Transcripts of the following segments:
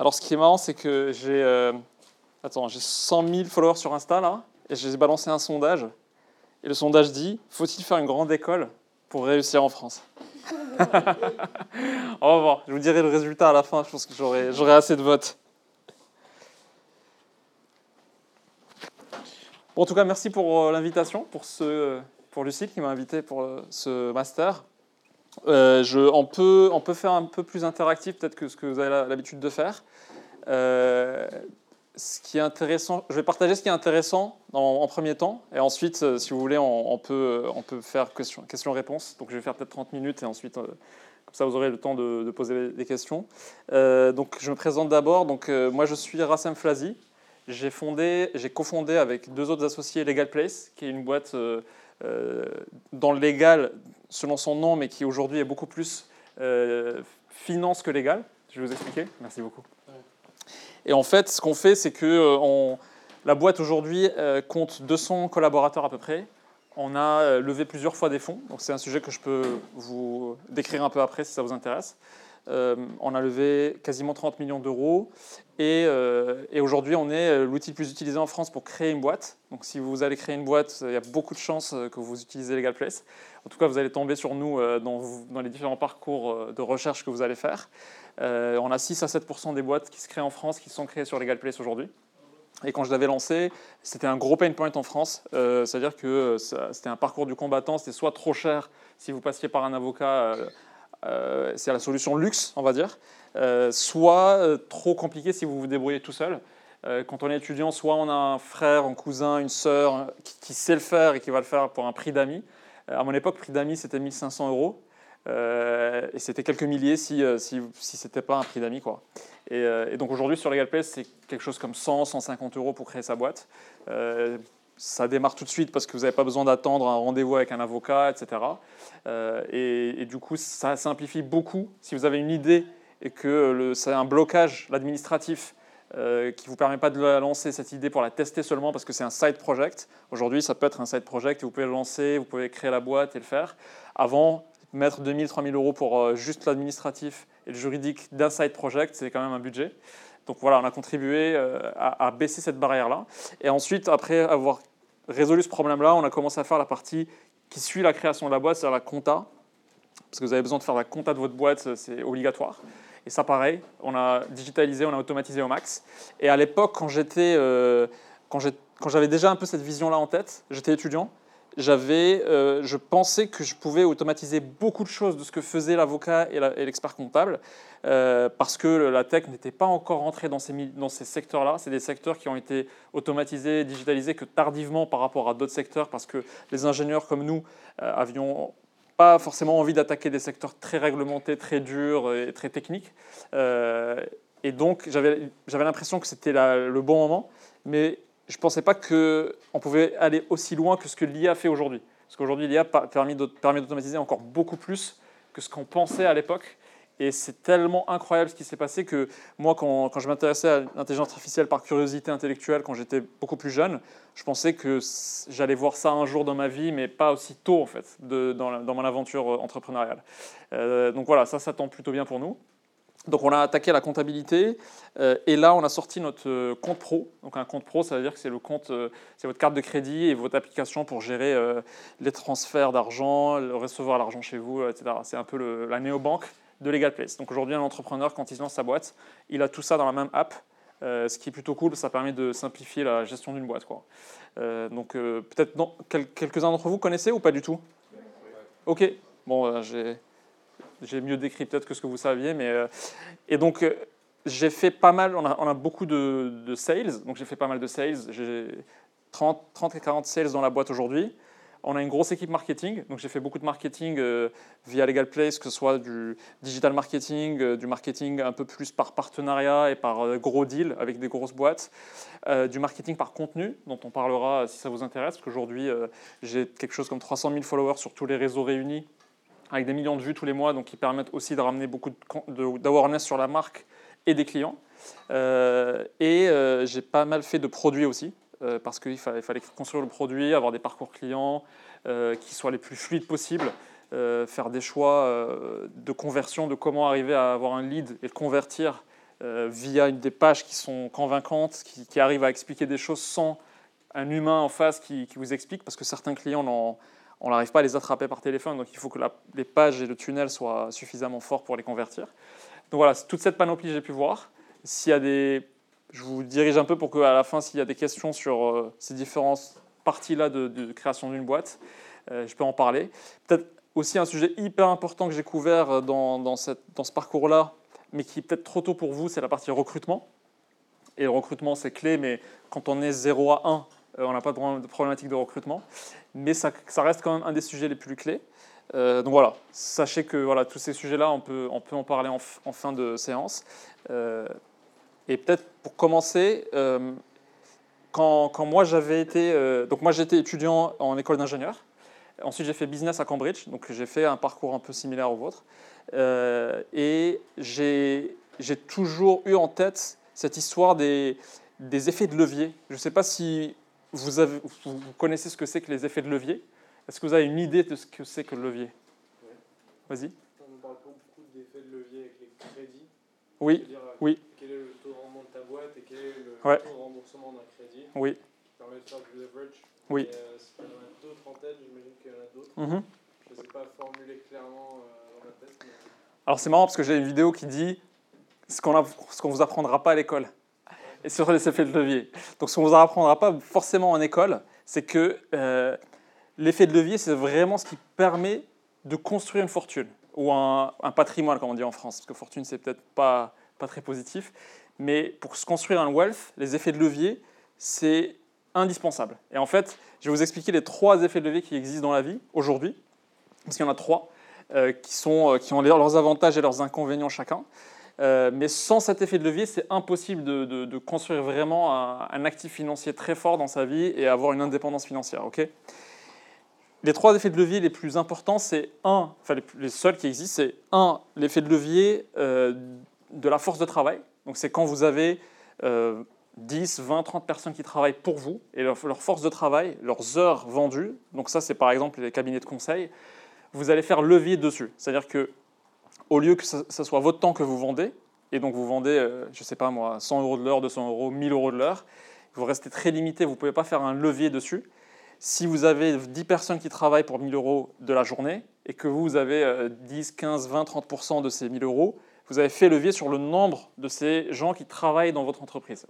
Alors, ce qui est marrant, c'est que j'ai euh, attends, j'ai 100 000 followers sur Insta, là, et j'ai balancé un sondage. Et le sondage dit Faut-il faire une grande école pour réussir en France? On va voir. Je vous dirai le résultat à la fin. Je pense que j'aurai assez de votes. En tout cas, merci pour euh, l'invitation, pour, ce, pour Lucille qui m'a invité pour euh, ce master. Euh, on, peut, on peut faire un peu plus interactif peut-être que ce que vous avez l'habitude de faire. Euh, ce qui est intéressant, je vais partager ce qui est intéressant en, premier temps, et ensuite, euh, si vous voulez, on, peut, on peut faire question-réponse. donc je vais faire peut-être 30 minutes, et ensuite, comme ça, vous aurez le temps de, de poser des questions. donc je me présente d'abord. Donc moi, je suis Rassem Flazi. J'ai fondé, j'ai cofondé avec deux autres associés Legal Place, qui est une boîte dans le légal selon son nom, mais qui aujourd'hui est beaucoup plus euh, finance que légal. Je vais vous expliquer. Merci beaucoup. Et en fait, ce qu'on fait, c'est que euh, la boîte aujourd'hui euh, compte 200 collaborateurs à peu près. On a levé plusieurs fois des fonds, donc c'est un sujet que je peux vous décrire un peu après si ça vous intéresse. Euh, on a levé quasiment 30 millions d'euros euh, et, aujourd'hui on est euh, l'outil le plus utilisé en France pour créer une boîte. Donc si vous allez créer une boîte, il y a beaucoup de chances que vous utilisez Legal Place. En tout cas, vous allez tomber sur nous dans, les différents parcours de recherche que vous allez faire. on a 6 à 7% des boîtes qui se créent en France qui sont créées sur Legal Place aujourd'hui. Et quand je l'avais lancé, c'était un gros pain point en France. C'est-à-dire que c'était un parcours du combattant. C'était soit trop cher si vous passiez par un avocat c'est la solution luxe, on va dire, euh, soit euh, trop compliqué si vous vous débrouillez tout seul. quand on est étudiant, soit on a un frère, un cousin, une sœur qui, sait le faire et qui va le faire pour un prix d'amis. à mon époque, prix d'amis, c'était 1500 euros. et c'était quelques milliers si, si, si ce n'était pas un prix d'amis. Quoi. Et, et, donc aujourd'hui, sur LegalPlace, c'est quelque chose comme 100, 150 euros pour créer sa boîte ça démarre tout de suite parce que vous n'avez pas besoin d'attendre un rendez-vous avec un avocat, etc. Euh, et, du coup, ça simplifie beaucoup. Si vous avez une idée et que c'est un blocage, l'administratif, euh, qui ne vous permet pas de la lancer, cette idée, pour la tester seulement parce que c'est un side project. Aujourd'hui, ça peut être un side project et vous pouvez le lancer, vous pouvez créer la boîte et le faire. Avant, mettre 2000, 3000 euros pour euh, juste l'administratif et le juridique d'un side project, c'est quand même un budget. Donc voilà, on a contribué à baisser cette barrière-là. Et ensuite, après avoir résolu ce problème-là, on a commencé à faire la partie qui suit la création de la boîte, c'est-à-dire la compta. Parce que vous avez besoin de faire la compta de votre boîte, c'est obligatoire. Et ça, pareil, on a digitalisé, on a automatisé au max. Et à l'époque, quand j'étais, euh, quand j'avais déjà un peu cette vision-là en tête, j'étais étudiant, j'avais, euh, je pensais que je pouvais automatiser beaucoup de choses de ce que faisait l'avocat et l'expert comptable, euh, parce que la tech n'était pas encore rentrée dans ces, secteurs-là. C'est des secteurs qui ont été automatisés, digitalisés que tardivement par rapport à d'autres secteurs, parce que les ingénieurs comme nous euh, avions pas forcément envie d'attaquer des secteurs très réglementés, très durs et très techniques. et donc j'avais l'impression que c'était le bon moment, mais je ne pensais pas qu'on pouvait aller aussi loin que ce que l'IA fait aujourd'hui. Parce qu'aujourd'hui, l'IA permet d'automatiser encore beaucoup plus que ce qu'on pensait à l'époque. Et c'est tellement incroyable ce qui s'est passé que moi, quand, je m'intéressais à l'intelligence artificielle par curiosité intellectuelle, quand j'étais beaucoup plus jeune, je pensais que j'allais voir ça un jour dans ma vie, mais pas aussi tôt en fait, dans, mon aventure euh, entrepreneuriale. Euh, donc voilà, ça, ça tombe plutôt bien pour nous. Donc on a attaqué la comptabilité euh, et là on a sorti notre euh, compte pro. Donc un compte pro, ça veut dire que c'est le compte, euh, c'est votre carte de crédit et votre application pour gérer les transferts d'argent, recevoir l'argent chez vous, etc. C'est un peu la néobanque de Legal Place. Donc aujourd'hui un entrepreneur quand il lance sa boîte, il a tout ça dans la même app. ce qui est plutôt cool, ça permet de simplifier la gestion d'une boîte. Quoi. donc peut-être quelques-uns d'entre vous connaissez ou pas du tout? Ok, bon, j'ai j'ai mieux décrit peut-être que ce que vous saviez. Mais, euh, et donc, euh, j'ai fait pas mal, on a, beaucoup de, sales, donc j'ai fait pas mal de sales. J'ai 30, 30 et 40 sales dans la boîte aujourd'hui. On a une grosse équipe marketing, donc j'ai fait beaucoup de marketing euh, via Legal Place, que ce soit du digital marketing, du marketing un peu plus par partenariat et par gros deals avec des grosses boîtes, du marketing par contenu, dont on parlera si ça vous intéresse, parce qu'aujourd'hui j'ai quelque chose comme 300 000 followers sur tous les réseaux réunis, avec des millions de vues tous les mois, donc qui permettent aussi de ramener beaucoup d'awareness sur la marque et des clients. Euh, et euh, j'ai pas mal fait de produits aussi, euh, parce qu'il fallait, construire le produit, avoir des parcours clients qui soient les plus fluides possibles, faire des choix de conversion, de comment arriver à avoir un lead et le convertir via des pages qui sont convaincantes, qui, arrivent à expliquer des choses sans un humain en face qui, vous explique, parce que certains clients, on n'arrive pas à les attraper par téléphone, donc il faut que les pages et le tunnel soient suffisamment forts pour les convertir. Donc voilà, toute cette panoplie, j'ai pu voir. S'il y a des... Je vous dirige un peu pour qu'à la fin, s'il y a des questions sur euh, ces différentes parties-là de, création d'une boîte, euh, je peux en parler. Peut-être aussi un sujet hyper important que j'ai couvert dans, dans, cette, dans ce parcours-là, mais qui est peut-être trop tôt pour vous, c'est la partie recrutement. Et le recrutement, c'est clé, mais quand on est 0 à 1, euh, on n'a pas de problématique de recrutement. Mais ça, reste quand même un des sujets les plus clés. Euh, donc voilà, sachez que voilà, tous ces sujets-là, on peut, on peut en parler en, fin de séance. Euh, et peut-être pour commencer, quand, quand, moi j'avais été, donc moi j'étais étudiant en école d'ingénieur. Ensuite j'ai fait business à Cambridge, donc j'ai fait un parcours un peu similaire au vôtre. Euh, et j'ai toujours eu en tête cette histoire des, des effets de levier. Je ne sais pas si vous, avez, vous connaissez ce que c'est que les effets de levier? Est-ce que vous avez une idée de ce que c'est que le levier? Vas-y. On parle beaucoup d'effets de levier avec les crédits. Oui. Oui. Quel est le taux de rendement de ta boîte et quel est le taux de remboursement d'un crédit Oui. Qui permet de faire du leverage? Oui. Et, euh, il y en a d'autres en tête, j'imagine qu'il y en a d'autres. Mm-hmm. Je ne sais pas formuler clairement. Euh, alors c'est marrant parce que j'ai une vidéo qui dit ce qu'on ne vous apprendra pas à l'école et sur les effets de levier. Donc ce qu'on ne vous apprendra pas forcément en école, c'est que euh, l'effet de levier, c'est vraiment ce qui permet de construire une fortune ou un, patrimoine, comme on dit en France, parce que fortune, c'est peut-être pas, pas très positif. Mais pour se construire un wealth, les effets de levier, c'est indispensable. Et en fait, je vais vous expliquer les trois effets de levier qui existent dans la vie aujourd'hui, parce qu'il y en a trois. Euh, qui, sont, euh, qui ont leurs avantages et leurs inconvénients chacun. Euh, mais sans cet effet de levier, c'est impossible de, construire vraiment un, actif financier très fort dans sa vie et avoir une indépendance financière. ok? Les trois effets de levier les plus importants, c'est un, enfin les, seuls qui existent, c'est un, l'effet de levier de la force de travail. Donc c'est quand vous avez 10, 20, 30 personnes qui travaillent pour vous et leur, leur, force de travail, leurs heures vendues. Donc ça, c'est par exemple les cabinets de conseil vous allez faire levier dessus. C'est-à-dire que au lieu que ce soit votre temps que vous vendez, et donc vous vendez, euh, je ne sais pas moi, 100 euros de l'heure, 200 euros, 1000 euros de l'heure, vous restez très limité, vous ne pouvez pas faire un levier dessus. Si vous avez 10 personnes qui travaillent pour 1000 euros de la journée, et que vous avez 10, 15, 20, 30% de ces 1000 euros, vous avez fait levier sur le nombre de ces gens qui travaillent dans votre entreprise.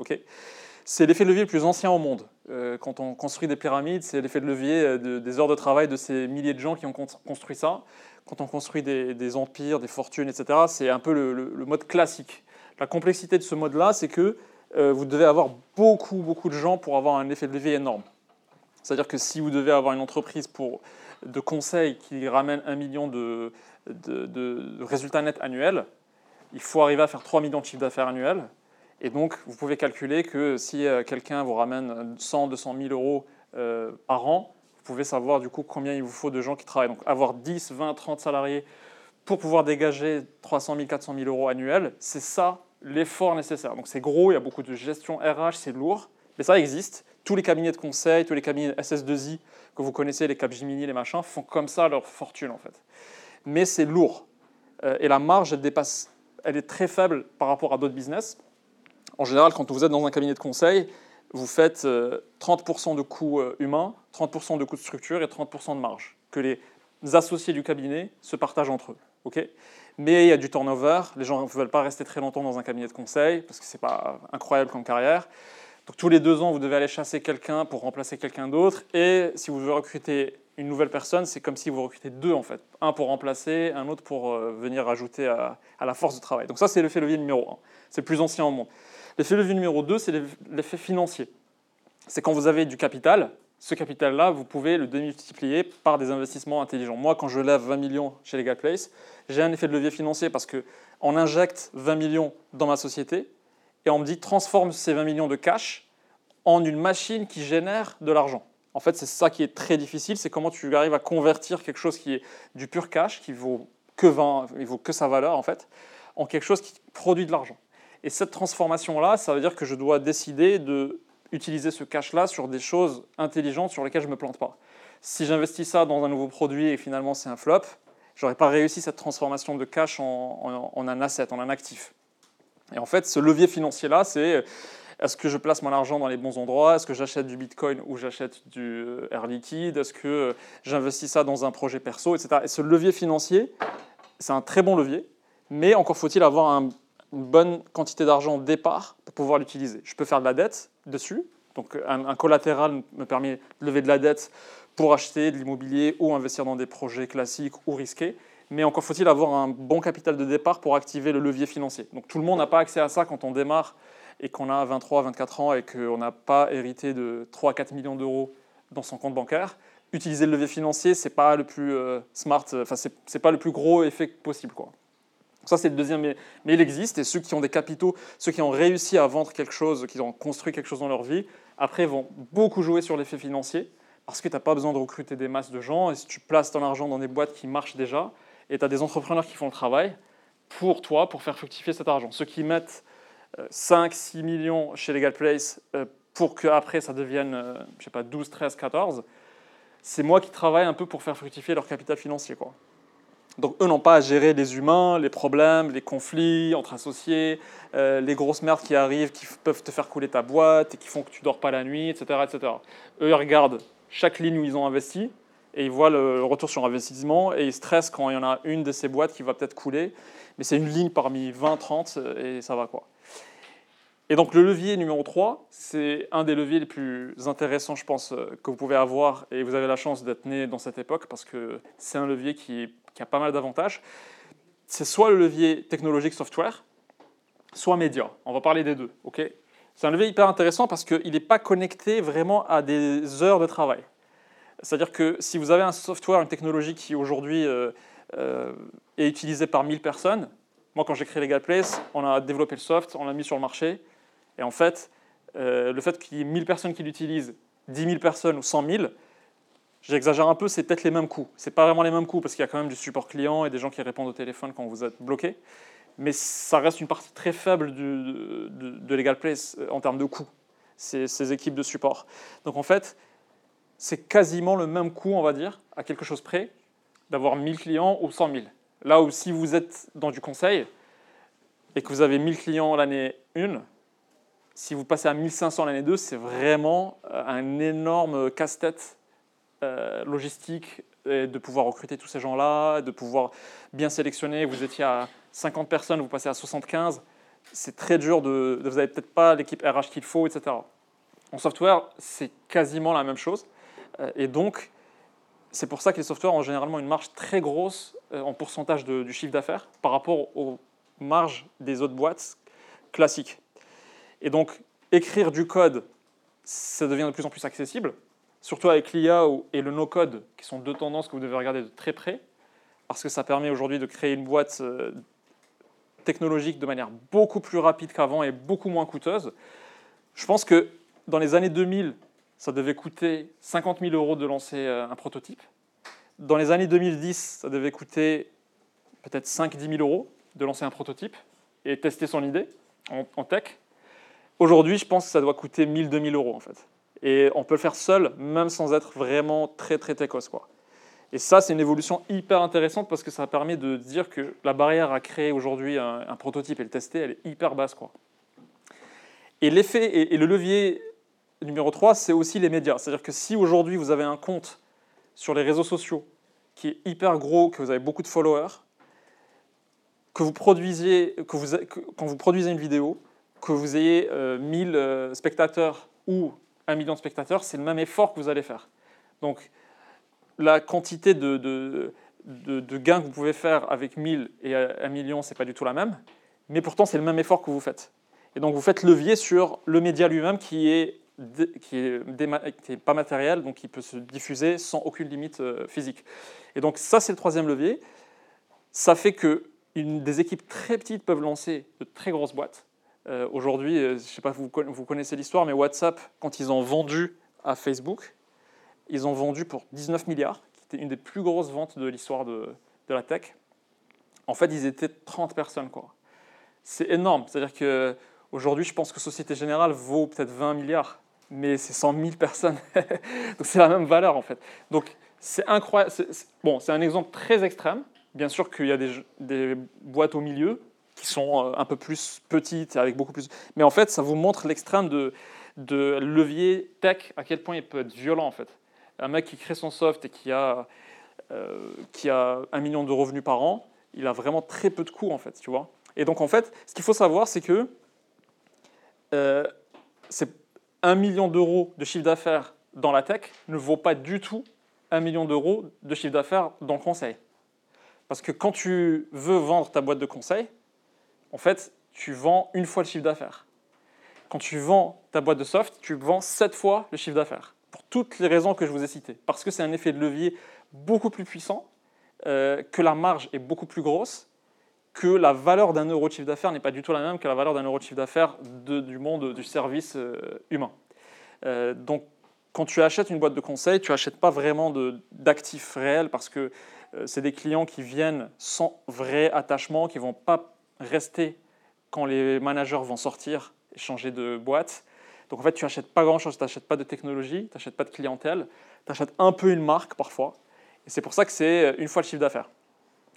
c'est l'effet de levier le plus ancien au monde. Euh, quand on construit des pyramides, c'est l'effet de levier euh, des heures de travail de ces milliers de gens qui ont construit ça. Quand on construit des, empires, des fortunes, etc., c'est un peu le, mode classique. La complexité de ce mode-là, c'est que euh, vous devez avoir beaucoup, beaucoup de gens pour avoir un effet de levier énorme. C'est-à-dire que si vous devez avoir une entreprise pour, de conseil qui ramène un million de, résultats nets annuels, il faut arriver à faire 3 millions de chiffres d'affaires annuels. Et donc, vous pouvez calculer que si euh, quelqu'un vous ramène 100, 200 000 euros euh, par an, pouvez savoir du coup combien il vous faut de gens qui travaillent. Donc, avoir 10, 20, 30 salariés pour pouvoir dégager 300 000, 400 000 euros annuels, c'est ça l'effort nécessaire. Donc, c'est gros, il y a beaucoup de gestion RH, c'est lourd, mais ça existe. Tous les cabinets de conseil, tous les cabinets SS2I que vous connaissez, les Capgemini, les machins, font comme ça leur fortune en fait. Mais c'est lourd. Euh, et la marge, elle dépasse, elle est très faible par rapport à d'autres business. En général, quand vous êtes dans un cabinet de conseil, vous faites 30% euh, de coûts euh, humains, 30% de coûts de structure et 30% de marge, que les associés du cabinet se partagent entre eux. ok? Mais il y a du turnover, les gens ne veulent pas rester très longtemps dans un cabinet de conseil, parce que ce n'est pas incroyable comme carrière. Donc tous les deux ans, vous devez aller chasser quelqu'un pour remplacer quelqu'un d'autre, et si vous voulez recruter une nouvelle personne, c'est comme si vous recrutez deux en fait. Un pour remplacer, un autre pour euh, venir ajouter à, à la force de travail. Donc ça, c'est l'effet levier numéro un. C'est le plus ancien au monde. L'effet levier numéro 2, c'est l'effet financier. C'est quand vous avez du capital, ce capital-là, vous pouvez le démultiplier par des investissements intelligents. Moi, quand je lève 20 millions chez Legal Place, j'ai un effet de levier financier parce qu'on injecte 20 millions dans ma société et on me dit transforme ces 20 millions de cash en une machine qui génère de l'argent. En fait, c'est ça qui est très difficile, c'est comment tu arrives à convertir quelque chose qui est du pur cash, qui vaut que 20, il vaut que sa valeur en fait, en quelque chose qui produit de l'argent. Et cette transformation-là, ça veut dire que je dois décider de utiliser ce cash-là sur des choses intelligentes sur lesquelles je ne me plante pas. Si j'investis ça dans un nouveau produit et finalement c'est un flop, je n'aurais pas réussi cette transformation de cash en, un asset, en un actif. Et en fait, ce levier financier-là, c'est est-ce que je place mon argent dans les bons endroits? Est-ce que j'achète du Bitcoin ou j'achète du euh, Air Liquide? Est-ce que euh, j'investis ça dans un projet perso, etc. Et ce levier financier, c'est un très bon levier, mais encore faut-il avoir une bonne quantité d'argent au départ pour pouvoir l'utiliser. Je peux faire de la dette dessus, donc un, collatéral me permet de lever de la dette pour acheter de l'immobilier ou investir dans des projets classiques ou risqués. Mais encore faut-il avoir un bon capital de départ pour activer le levier financier. Donc tout le monde n'a pas accès à ça quand on démarre et qu'on a 23, 24 ans et qu'on n'a pas hérité de 3 4 millions d'euros dans son compte bancaire, utiliser le levier financier, c'est pas euh, smart, enfin pas le plus gros effet possible quoi. Ça c'est le deuxième, mais, il existe et ceux qui ont des capitaux, ceux qui ont réussi à vendre quelque chose, qui ont construit quelque chose dans leur vie, après vont beaucoup jouer sur l'effet financier parce que tu n'as pas besoin de recruter des masses de gens et si tu places ton argent dans des boîtes qui marchent déjà et tu as des entrepreneurs qui font le travail pour toi, pour faire fructifier cet argent. Ceux qui mettent 5, 6 millions chez Legal Place euh, pour qu'après ça devienne, euh, je sais pas, 12, 13, 14, c'est moi qui travaille un peu pour faire fructifier leur capital financier. Quoi. Donc eux n'ont pas à gérer les humains, les problèmes, les conflits entre associés, euh, les grosses merdes qui arrivent, qui peuvent te faire couler ta boîte et qui font que tu dors pas la nuit, etc. etc. Eux, ils regardent chaque ligne où ils ont investi et ils voient le retour sur investissement et ils stressent quand il y en a une de ces boîtes qui va peut-être couler. Mais c'est une ligne parmi 20, 30 et ça va quoi. Et donc le levier numéro 3, c'est un des leviers les plus intéressants, je pense, euh, que vous pouvez avoir, et vous avez la chance d'être né dans cette époque, parce que c'est un levier qui, a pas mal d'avantages. C'est soit le levier technologique software, soit média. On va parler des deux. ok? C'est un levier hyper intéressant parce qu'il n'est pas connecté vraiment à des heures de travail. C'est-à-dire que si vous avez un software, une technologie qui aujourd'hui euh, euh, est utilisée par 1000 personnes, moi quand j'ai créé Legal Place, on a développé le soft, on l'a mis sur le marché, et en fait, euh, le fait qu'il y ait 1000 personnes qui l'utilisent, 10 000 personnes ou 100 000, j'exagère un peu, c'est peut-être les mêmes coûts. Ce pas vraiment les mêmes coûts parce qu'il y a quand même du support client et des gens qui répondent au téléphone quand vous êtes bloqué. Mais ça reste une partie très faible de, de, Legal Place euh, en termes de coûts, ces, ces équipes de support. Donc en fait, c'est quasiment le même coût, on va dire, à quelque chose près, d'avoir 1000 clients ou 100 000. Là où si vous êtes dans du conseil et que vous avez 1000 clients l'année 1, si vous passez à 1500 l'année 2, c'est vraiment euh, un énorme casse-tête euh, logistique de pouvoir recruter tous ces gens-là, de pouvoir bien sélectionner. Vous étiez à 50 personnes, vous passez à 75. C'est très dur, de, vous n'avez peut-être pas l'équipe RH qu'il faut, etc. En software, c'est quasiment la même chose. Euh, et donc, c'est pour ça que les softwares ont généralement une marge très grosse en pourcentage du chiffre d'affaires par rapport aux marges des autres boîtes classiques. Et donc, écrire du code, ça devient de plus en plus accessible, surtout avec l'IA et le no-code, qui sont deux tendances que vous devez regarder de très près, parce que ça permet aujourd'hui de créer une boîte euh, technologique de manière beaucoup plus rapide qu'avant et beaucoup moins coûteuse. Je pense que dans les années 2000, ça devait coûter 50 000 euros de lancer euh, un prototype. Dans les années 2010, ça devait coûter peut-être 5-10 000 euros de lancer un prototype et tester son idée en tech. Aujourd'hui, je pense que ça doit coûter 1000-2000 euros en fait. Et on peut le faire seul, même sans être vraiment très très techos. Quoi. Et ça, c'est une évolution hyper intéressante parce que ça permet de dire que la barrière à créer aujourd'hui un, prototype et le tester, elle est hyper basse. Quoi. Et l'effet et, le levier numéro 3, c'est aussi les médias. C'est-à-dire que si aujourd'hui vous avez un compte sur les réseaux sociaux qui est hyper gros, que vous avez beaucoup de followers, que vous produisez, que vous, quand vous produisez une vidéo, que vous ayez 1000 euh, euh, spectateurs ou 1 million de spectateurs, c'est le même effort que vous allez faire. Donc la quantité de, de, gains que vous pouvez faire avec 1000 et 1 million, ce n'est pas du tout la même, mais pourtant c'est le même effort que vous faites. Et donc vous faites levier sur le média lui-même qui est qui est, pas matériel, donc qui peut se diffuser sans aucune limite euh, physique. Et donc ça, c'est le troisième levier. Ça fait que des équipes très petites peuvent lancer de très grosses boîtes. Euh, aujourd'hui, euh, je ne sais pas si vous, vous connaissez l'histoire, mais WhatsApp, quand ils ont vendu à Facebook, ils ont vendu pour 19 milliards, qui était une des plus grosses ventes de l'histoire de, la tech. En fait, ils étaient 30 personnes. Quoi. C'est énorme. C'est-à-dire qu'aujourd'hui, je pense que Société Générale vaut peut-être 20 milliards, mais c'est 100 000 personnes. Donc c'est la même valeur, en fait. Donc c'est incroyable. Bon, c'est un exemple très extrême. Bien sûr qu'il y a des boîtes au milieu qui sont un peu plus petites, avec beaucoup plus. Mais en fait, ça vous montre l'extrême de, levier tech, à quel point il peut être violent en fait. Un mec qui crée son soft et qui a, qui a un million de revenus par an, il a vraiment très peu de coûts en fait, tu vois. Et donc en fait, ce qu'il faut savoir, c'est que c'est un million d'euros de chiffre d'affaires dans la tech ne vaut pas du tout un million d'euros de chiffre d'affaires dans le conseil. Parce que quand tu veux vendre ta boîte de conseil, en fait, tu vends une fois le chiffre d'affaires. Quand tu vends ta boîte de soft, tu vends sept fois le chiffre d'affaires. Pour toutes les raisons que je vous ai citées. Parce que c'est un effet de levier beaucoup plus puissant, euh, que la marge est beaucoup plus grosse, que la valeur d'un euro de chiffre d'affaires n'est pas du tout la même que la valeur d'un euro de chiffre d'affaires du monde du service euh, humain. Euh, donc, quand tu achètes une boîte de conseil, tu n'achètes pas vraiment d'actifs réels parce que c'est des clients qui viennent sans vrai attachement, qui ne vont pas rester quand les managers vont sortir et changer de boîte. Donc en fait, tu n'achètes pas grand-chose, tu n'achètes pas de technologie, tu n'achètes pas de clientèle, tu achètes un peu une marque parfois. Et c'est pour ça que c'est une fois le chiffre d'affaires.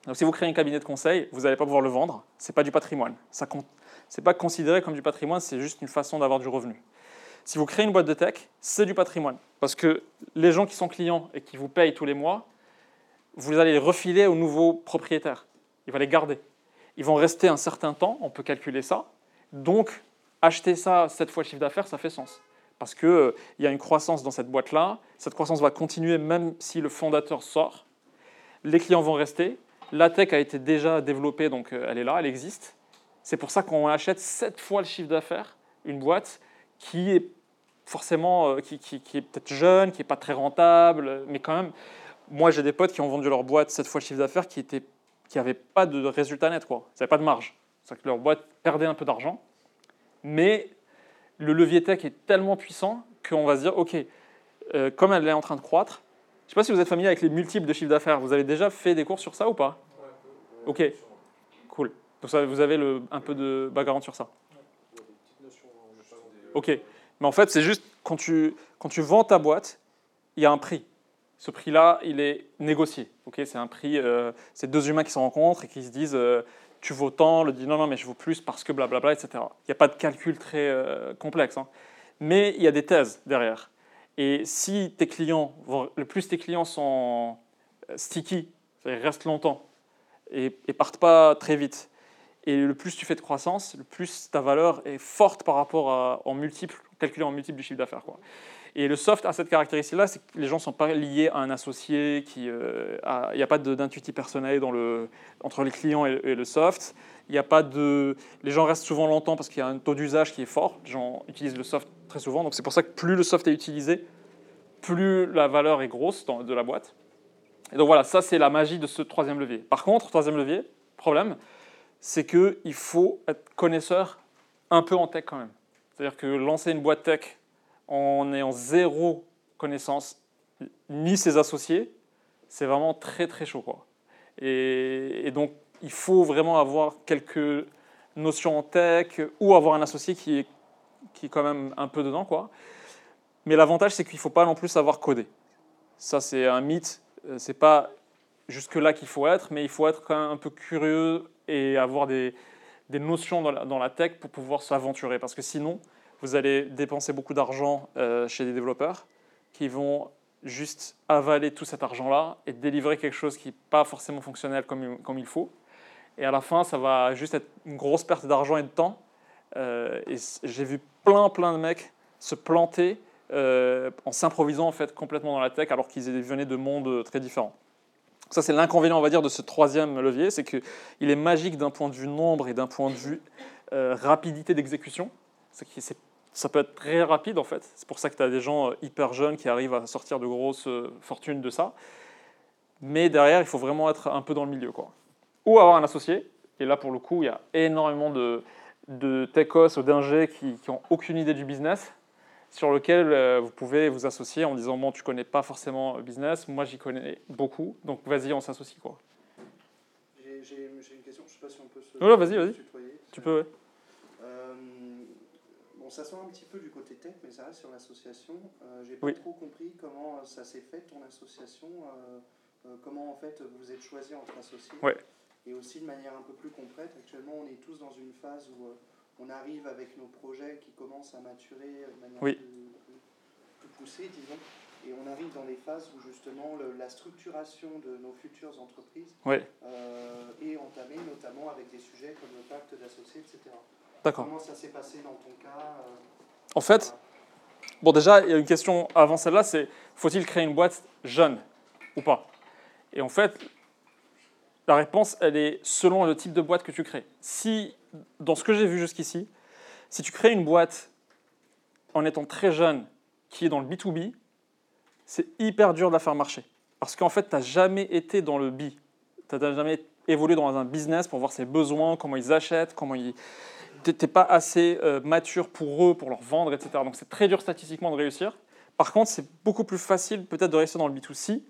Donc si vous créez un cabinet de conseil, vous n'allez pas pouvoir le vendre, ce n'est pas du patrimoine. Ce n'est pas considéré comme du patrimoine, c'est juste une façon d'avoir du revenu. Si vous créez une boîte de tech, c'est du patrimoine. Parce que les gens qui sont clients et qui vous payent tous les mois, vous allez les refiler aux nouveaux propriétaires. Il va les garder. Ils vont rester un certain temps, on peut calculer ça. Donc, acheter ça cette fois le chiffre d'affaires, ça fait sens. Parce qu'il euh, y a une croissance dans cette boîte-là. Cette croissance va continuer même si le fondateur sort. Les clients vont rester. La tech a été déjà développée, donc euh, elle est là, elle existe. C'est pour ça qu'on achète 7 fois le chiffre d'affaires une boîte qui est forcément, euh, qui, est peut-être jeune, qui n'est pas très rentable, mais quand même, moi j'ai des potes qui ont vendu leur boîte 7 fois le chiffre d'affaires qui n'avaient qui pas de résultat net, quoi. Ils n'avaient pas de marge. C'est-à-dire que leur boîte perdait un peu d'argent, mais le levier tech est tellement puissant qu'on va se dire, OK, euh, comme elle est en train de croître, je ne sais pas si vous êtes familier avec les multiples de chiffre d'affaires. Vous avez déjà fait des cours sur ça ou pas? Ok, cool. Donc vous avez le, un peu de background sur ça. Ok, mais en fait, c'est juste quand tu, quand tu vends ta boîte, il y a un prix. Ce prix-là, il est négocié. Ok, c'est un prix, euh, c'est deux humains qui se rencontrent et qui se disent euh, tu vaux tant, le dit non, non, mais je vaux plus parce que blablabla, etc. Il n'y a pas de calcul très euh, complexe. Hein. Mais il y a des thèses derrière. Et si tes clients, le plus tes clients sont sticky, ils restent longtemps et, et partent pas très vite, et le plus tu fais de croissance, le plus ta valeur est forte par rapport à, en multiple, calculé en multiple du chiffre d'affaires. Et le soft a cette caractéristique-là, c'est que les gens ne sont pas liés à un associé, euh, il n'y a pas d'intuitif personnel entre les clients et, le soft. Il a pas de, les gens restent souvent longtemps parce qu'il y a un taux d'usage qui est fort. Les gens utilisent le soft très souvent. Donc c'est pour ça que plus le soft est utilisé, plus la valeur est grosse de la boîte. Et donc voilà, ça c'est la magie de ce troisième levier. Par contre, troisième levier, problème, c'est qu'il faut être connaisseur un peu en tech quand même. C'est-à-dire que lancer une boîte tech en ayant zéro connaissance, ni ses associés, c'est vraiment très très chaud. Quoi. Et, donc il faut vraiment avoir quelques notions en tech ou avoir un associé qui est, qui est quand même un peu dedans. Quoi. Mais l'avantage, c'est qu'il ne faut pas non plus savoir coder. Ça, c'est un mythe. Euh, c'est pas jusque-là qu'il faut être, mais il faut être quand même un peu curieux et avoir des, des notions dans la, dans la, tech pour pouvoir s'aventurer. Parce que sinon, vous allez dépenser beaucoup d'argent euh, chez des développeurs qui vont juste avaler tout cet argent-là et délivrer quelque chose qui n'est pas forcément fonctionnel comme, comme il faut. Et à la fin, ça va juste être une grosse perte d'argent et de temps. Euh, et j'ai vu plein, plein de mecs se planter euh, en s'improvisant en fait complètement dans la tech alors qu'ils venaient de mondes très différents. Ça, c'est l'inconvénient, on va dire, de ce troisième levier, c'est qu'il est magique d'un point de vue nombre et d'un point de vue rapidité d'exécution. Ça peut être très rapide, en fait. C'est pour ça que tu as des gens euh, hyper jeunes qui arrivent à sortir de grosses euh, fortunes de ça. Mais derrière, il faut vraiment être un peu dans le milieu. Quoi. Ou avoir un associé. Et là, pour le coup, il y a énormément de, de techos ou d'ingés qui n'ont aucune idée du business sur lequel euh, vous pouvez vous associer en disant bon tu connais pas forcément le business, moi j'y connais beaucoup, donc vas-y on s'associe quoi. J'ai une question, je sais pas si on peut se. Oui, vas-y, vas-y. Tu peux, oui. Euh, ça sort un petit peu du côté tech, mais ça reste sur l'association. Euh, J'ai pas trop compris comment ça s'est fait ton association. Euh, comment en fait vous êtes choisi entre associés. Ouais. Et aussi de manière un peu plus concrète, actuellement on est tous dans une phase où on arrive avec nos projets qui commencent à maturer de manière plus, plus, poussée, disons. Et on arrive dans les phases où justement la structuration de nos futures entreprises oui. est entamée, notamment avec des sujets comme le pacte d'associés, etc. D'accord. Comment ça s'est passé dans ton cas En fait, Bon, déjà, il y a une question avant celle-là, c'est faut-il créer une boîte jeune ou pas? Et en fait, la réponse, elle est selon le type de boîte que tu crées. Si, dans ce que j'ai vu jusqu'ici, si tu crées une boîte en étant très jeune qui est dans le B2B, c'est hyper dur de la faire marcher. Parce qu'en fait, tu n'as jamais été dans le B. Tu n'as jamais évolué dans un business pour voir ses besoins, comment ils achètent, comment ils, n'étais pas assez euh, mature pour eux, pour leur vendre, etc. Donc c'est très dur statistiquement de réussir. Par contre, c'est beaucoup plus facile peut-être de réussir dans le B2C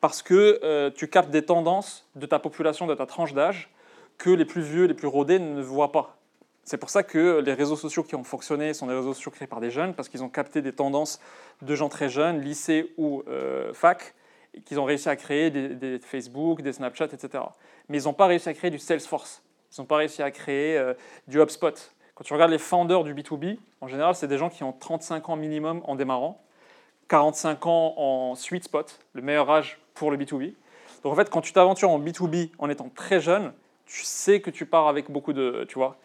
parce que euh, tu captes des tendances de ta population, de ta tranche d'âge que les plus vieux, les plus rodés ne voient pas. C'est pour ça que les réseaux sociaux qui ont fonctionné sont des réseaux sociaux créés par des jeunes parce qu'ils ont capté des tendances de gens très jeunes, lycée ou euh, fac, qu'ils ont réussi à créer des, des, Facebook, des Snapchat, etc. Mais ils n'ont pas réussi à créer du Salesforce. Ils n'ont pas réussi à créer euh, du HubSpot. Quand tu regardes les founders du B2B, en général, c'est des gens qui ont 35 ans minimum en démarrant, 45 ans en sweet spot, le meilleur âge pour le B2B. Donc en fait, quand tu t'aventures en B2B en étant très jeune, tu sais que tu pars avec beaucoup de, tu vois,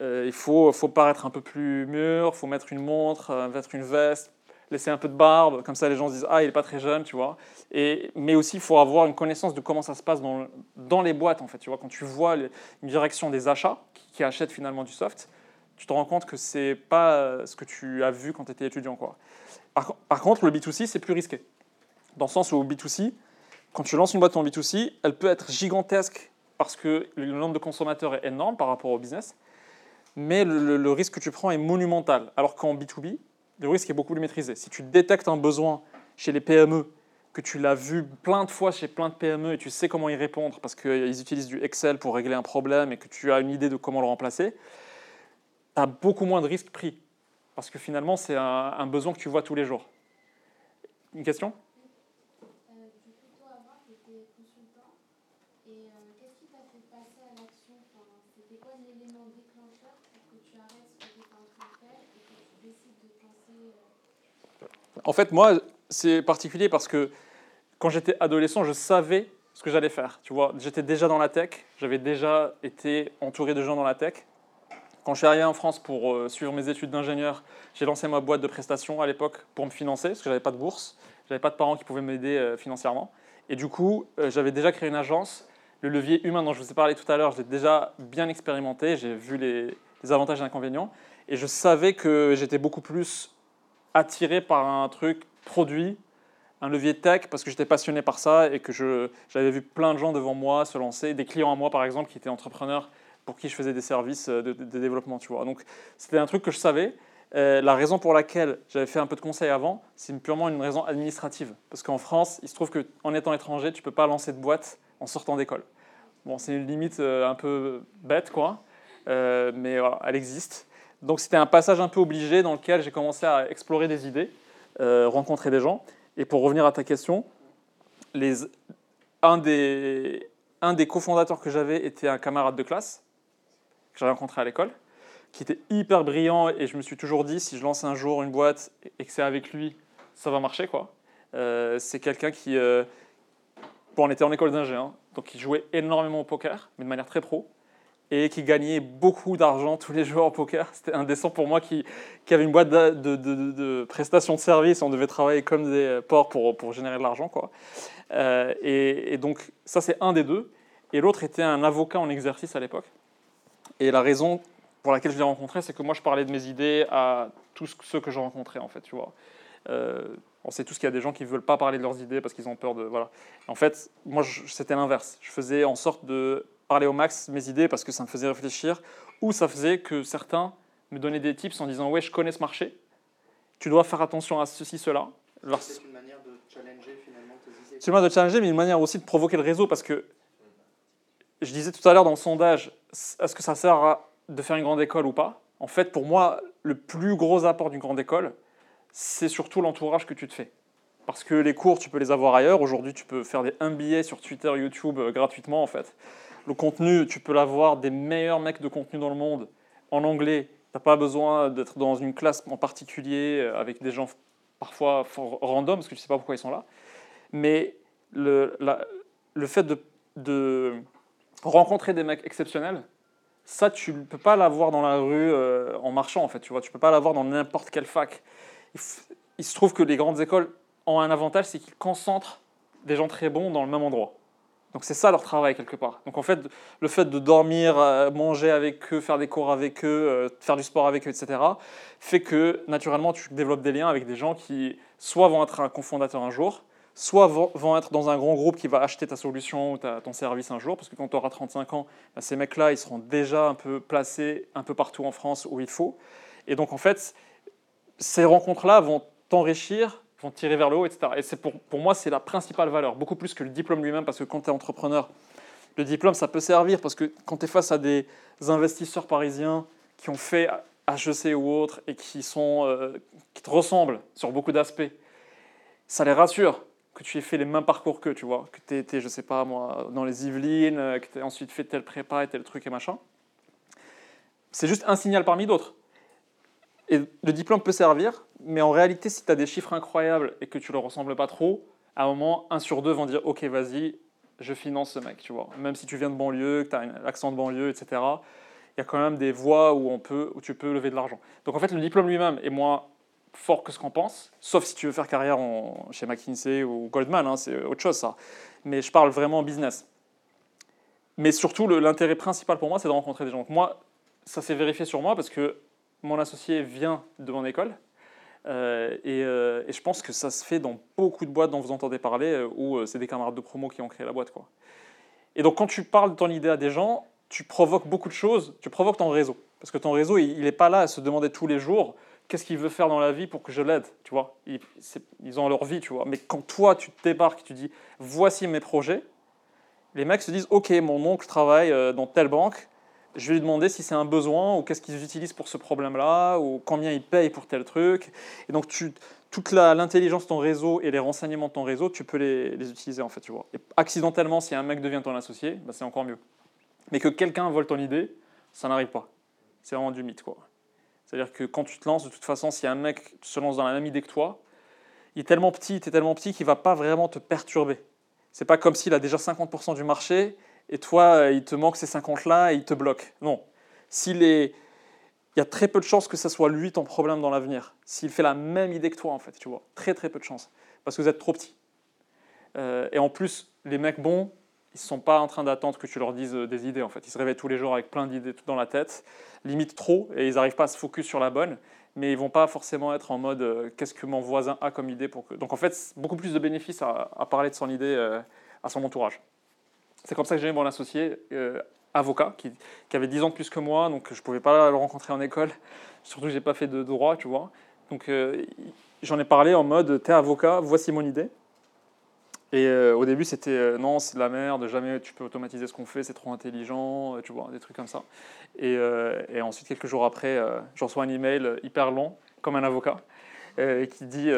euh, il faut, faut paraître un peu plus mûr, faut mettre une montre, euh, mettre une veste, laisser un peu de barbe, comme ça les gens se disent ah il est pas très jeune, tu vois. Et, mais aussi il faut avoir une connaissance de comment ça se passe dans, dans les boîtes en fait, tu vois. Quand tu vois une direction des achats qui, achètent finalement du soft, tu te rends compte que c'est pas ce que tu as vu quand tu étais étudiant quoi. Par, contre le B2C c'est plus risqué, dans le sens où au B2C, quand tu lances une boîte en B2C, elle peut être gigantesque parce que le nombre de consommateurs est énorme par rapport au business, mais le risque que tu prends est monumental. Alors qu'en B2B, le risque est beaucoup plus maîtrisé. Si tu détectes un besoin chez les PME, que tu l'as vu plein de fois chez plein de PME et tu sais comment y répondre parce qu'ils utilisent du Excel pour régler un problème et que tu as une idée de comment le remplacer, tu as beaucoup moins de risques pris. Parce que finalement, c'est un, besoin que tu vois tous les jours. Une question? En fait, moi, c'est particulier parce que quand j'étais adolescent, je savais ce que j'allais faire. Tu vois, j'étais déjà dans la tech, j'avais déjà été entouré de gens dans la tech. Quand je suis arrivé en France pour euh, suivre mes études d'ingénieur, j'ai lancé ma boîte de prestations à l'époque pour me financer parce que j'avais pas de bourse, j'avais pas de parents qui pouvaient m'aider euh, financièrement. Et du coup, euh, j'avais déjà créé une agence. Le levier humain dont je vous ai parlé tout à l'heure, je l'ai déjà bien expérimenté. J'ai vu les, les avantages et inconvénients. Et je savais que j'étais beaucoup plus attiré par un truc produit, un levier tech, parce que j'étais passionné par ça et que j'avais vu plein de gens devant moi se lancer, des clients à moi par exemple qui étaient entrepreneurs pour qui je faisais des services de, développement, tu vois. Donc c'était un truc que je savais. Euh, la raison pour laquelle j'avais fait un peu de conseils avant, c'est purement une raison administrative. Parce qu'en France, il se trouve qu'en étant étranger, tu ne peux pas lancer de boîte en sortant d'école. Bon, c'est une limite euh, un peu bête, quoi, euh, mais elle existe. Donc c'était un passage un peu obligé dans lequel j'ai commencé à explorer des idées, euh, rencontrer des gens. Et pour revenir à ta question, les, un des, un des cofondateurs que j'avais était un camarade de classe que j'avais rencontré à l'école, qui était hyper brillant et je me suis toujours dit si je lance un jour une boîte et que c'est avec lui, ça va marcher quoi. Euh, c'est quelqu'un qui, euh, bon, on était en école d'ingé, hein, donc il jouait énormément au poker, mais de manière très pro et qui gagnait beaucoup d'argent tous les jours au poker. C'était indécent pour moi qui, qui avait une boîte de, de, de, prestations de services. On devait travailler comme des porcs pour, pour générer de l'argent. Quoi. Euh, et, donc ça, c'est un des deux. Et l'autre était un avocat en exercice à l'époque. Et la raison pour laquelle je l'ai rencontré, c'est que moi, je parlais de mes idées à tous ceux que je rencontrais, en fait, tu vois. Euh, on sait tous qu'il y a des gens qui ne veulent pas parler de leurs idées parce qu'ils ont peur de... Voilà. En fait, moi, c'était l'inverse. Je faisais en sorte de parler au max mes idées parce que ça me faisait réfléchir, ou ça faisait que certains me donnaient des tips en disant ouais je connais ce marché, tu dois faire attention à ceci, cela. C'est une manière de challenger finalement tes idées. C'est une manière de challenger, mais une manière aussi de provoquer le réseau parce que je disais tout à l'heure dans le sondage, est-ce que ça sert à de faire une grande école ou pas? En fait, pour moi, le plus gros apport d'une grande école, c'est surtout l'entourage que tu te fais. Parce que les cours, tu peux les avoir ailleurs. Aujourd'hui, tu peux faire des MBA sur Twitter, YouTube euh, gratuitement, en fait. Le contenu, tu peux l'avoir des meilleurs mecs de contenu dans le monde en anglais. Tu n'as pas besoin d'être dans une classe en particulier euh, avec des gens parfois random, parce que tu sais pas pourquoi ils sont là. Mais le, fait de, rencontrer des mecs exceptionnels, ça, tu ne peux pas l'avoir dans la rue euh, en marchant, en fait. Tu vois, tu peux pas l'avoir dans n'importe quelle fac. Il, se trouve que les grandes écoles ont un avantage, c'est qu'ils concentrent des gens très bons dans le même endroit. Donc c'est ça leur travail quelque part. Donc en fait, le fait de dormir, euh, manger avec eux, faire des cours avec eux, euh, faire du sport avec eux, etc., fait que naturellement tu développes des liens avec des gens qui soit vont être un cofondateur un jour, soit vont être dans un grand groupe qui va acheter ta solution ou ton service un jour, parce que quand tu auras 35 ans, bah, ces mecs-là, ils seront déjà un peu placés un peu partout en France où il faut. Et donc en fait, ces rencontres-là vont t'enrichir tirer vers le haut, etc. Et c'est pour, pour moi, c'est la principale valeur, beaucoup plus que le diplôme lui-même, parce que quand tu es entrepreneur, le diplôme, ça peut servir, parce que quand tu es face à des investisseurs parisiens qui ont fait HEC ou autre, et qui, sont, euh, qui te ressemblent sur beaucoup d'aspects, ça les rassure que tu aies fait les mêmes parcours qu'eux, tu vois, que tu été, je sais pas moi, dans les Yvelines, euh, que tu aies ensuite fait tel prépa et tel truc et machin. C'est juste un signal parmi d'autres. Et le diplôme peut servir, mais en réalité, si tu as des chiffres incroyables et que tu ne leur ressembles pas trop, à un moment, un sur deux vont dire Ok, vas-y, je finance ce mec, tu vois. Même si tu viens de banlieue, que tu as un accent de banlieue, etc., il y a quand même des voies où, on peut, où tu peux lever de l'argent. Donc en fait, le diplôme lui-même est moins fort que ce qu'on pense, sauf si tu veux faire carrière chez McKinsey ou Goldman, hein, c'est autre chose ça. Mais je parle vraiment business. Mais surtout, l'intérêt principal pour moi, c'est de rencontrer des gens. Moi, ça s'est vérifié sur moi parce que mon associé vient de mon école. Euh, euh, et, je pense que ça se fait dans beaucoup de boîtes dont vous entendez parler, euh, où c'est des camarades de promo qui ont créé la boîte. Quoi. Et donc quand tu parles de ton idée à des gens, tu provoques beaucoup de choses, tu provoques ton réseau. Parce que ton réseau, il n'est pas là à se demander tous les jours qu'est-ce qu'il veut faire dans la vie pour que je l'aide, tu vois. Ils, ils, ont leur vie, tu vois. Mais quand toi, tu débarques, tu dis, voici mes projets, les mecs se disent, ok, mon oncle travaille dans telle banque, je vais lui demander si c'est un besoin ou qu'est-ce qu'ils utilisent pour ce problème-là ou combien ils payent pour tel truc. Et donc, toute l'intelligence de ton réseau et les renseignements de ton réseau, tu peux les, les utiliser en fait, tu vois. Et accidentellement, si un mec devient ton associé, bah, c'est encore mieux. Mais que quelqu'un vole ton idée, ça n'arrive pas. C'est vraiment du mythe, quoi. C'est-à-dire que quand tu te lances, de toute façon, si un mec se lance dans la même idée que toi, il est tellement petit, tu es tellement petit qu'il va pas vraiment te perturber. C'est pas comme s'il a déjà 50% du marché et toi, euh, il te manque ces 50-là et il te bloque. Non. S'il est... Il y a très peu de chances que ce soit lui ton problème dans l'avenir. S'il fait la même idée que toi, en fait, tu vois. Très, très peu de chances. Parce que vous êtes trop petit. Euh, et en plus, les mecs bons, ils ne sont pas en train d'attendre que tu leur dises euh, des idées, en fait. Ils se réveillent tous les jours avec plein d'idées dans la tête, limite trop, et ils n'arrivent pas à se focus sur la bonne. Mais ils vont pas forcément être en mode qu'est-ce que mon voisin a comme idée pour que. Donc en fait, beaucoup plus de bénéfices à, parler de son idée à son entourage. C'est comme ça que j'ai mon associé, euh, avocat, qui, avait 10 ans de plus que moi, donc je ne pouvais pas le rencontrer en école. Surtout que je n'ai pas fait de droit, tu vois. Donc euh, j'en ai parlé en mode, t'es avocat, voici mon idée. Et euh, au début, c'était non, c'est de la merde, jamais tu peux automatiser ce qu'on fait, c'est trop intelligent, tu vois, des trucs comme ça. Et, ensuite, quelques jours après, je reçois un email hyper long, comme un avocat, qui dit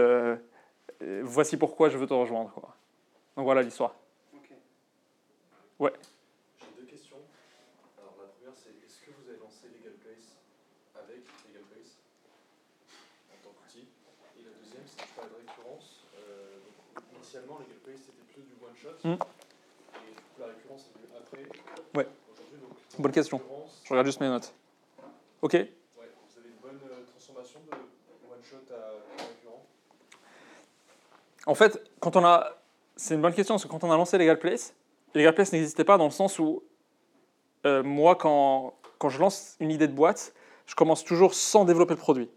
voici pourquoi je veux te rejoindre. Donc voilà l'histoire. Ouais. J'ai deux questions. Alors la première c'est est-ce que vous avez lancé Legal Place avec Legal Place en tant qu'outil? Et la deuxième c'est que tu parles de récurrence. Euh, donc, initialement Legal Place c'était plus du one shot. Hmm. Et du coup la récurrence est venue après. Ouais. Aujourd'hui donc. Bonne question. Je regarde juste mes notes. Ok. Ouais, vous avez une bonne euh, transformation de one shot à récurrent? En fait, quand on a, c'est une bonne question parce que quand on a lancé Legal Place Legal Place n'existait pas dans le sens où euh, moi, quand, quand je lance une idée de boîte, je commence toujours sans développer le produit.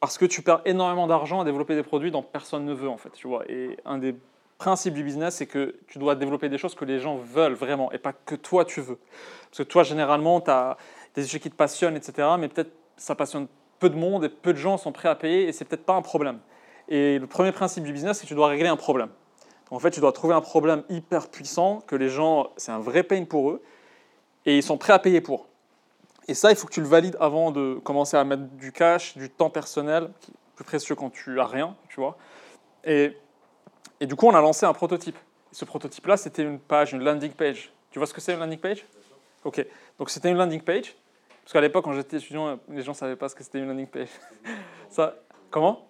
Parce que tu perds énormément d'argent à développer des produits dont personne ne veut, en fait. Tu vois. Et un des principes du business, c'est que tu dois développer des choses que les gens veulent vraiment et pas que toi tu veux. Parce que toi, généralement, tu as des sujets qui te passionnent, etc. Mais peut-être ça passionne peu de monde et peu de gens sont prêts à payer et c'est peut-être pas un problème. Et le premier principe du business, c'est que tu dois régler un problème. En fait, tu dois trouver un problème hyper puissant que les gens, c'est un vrai pain pour eux, et ils sont prêts à payer pour. Et ça, il faut que tu le valides avant de commencer à mettre du cash, du temps personnel, qui est plus précieux quand tu as rien, tu vois. Et, et du coup, on a lancé un prototype. ce prototype-là, c'était une page, une landing page Tu vois ce que c'est une landing page? Ok, donc c'était une landing page. Parce qu'à l'époque, quand j'étais étudiant, les gens ne savaient pas ce que c'était une landing page. Ça, comment?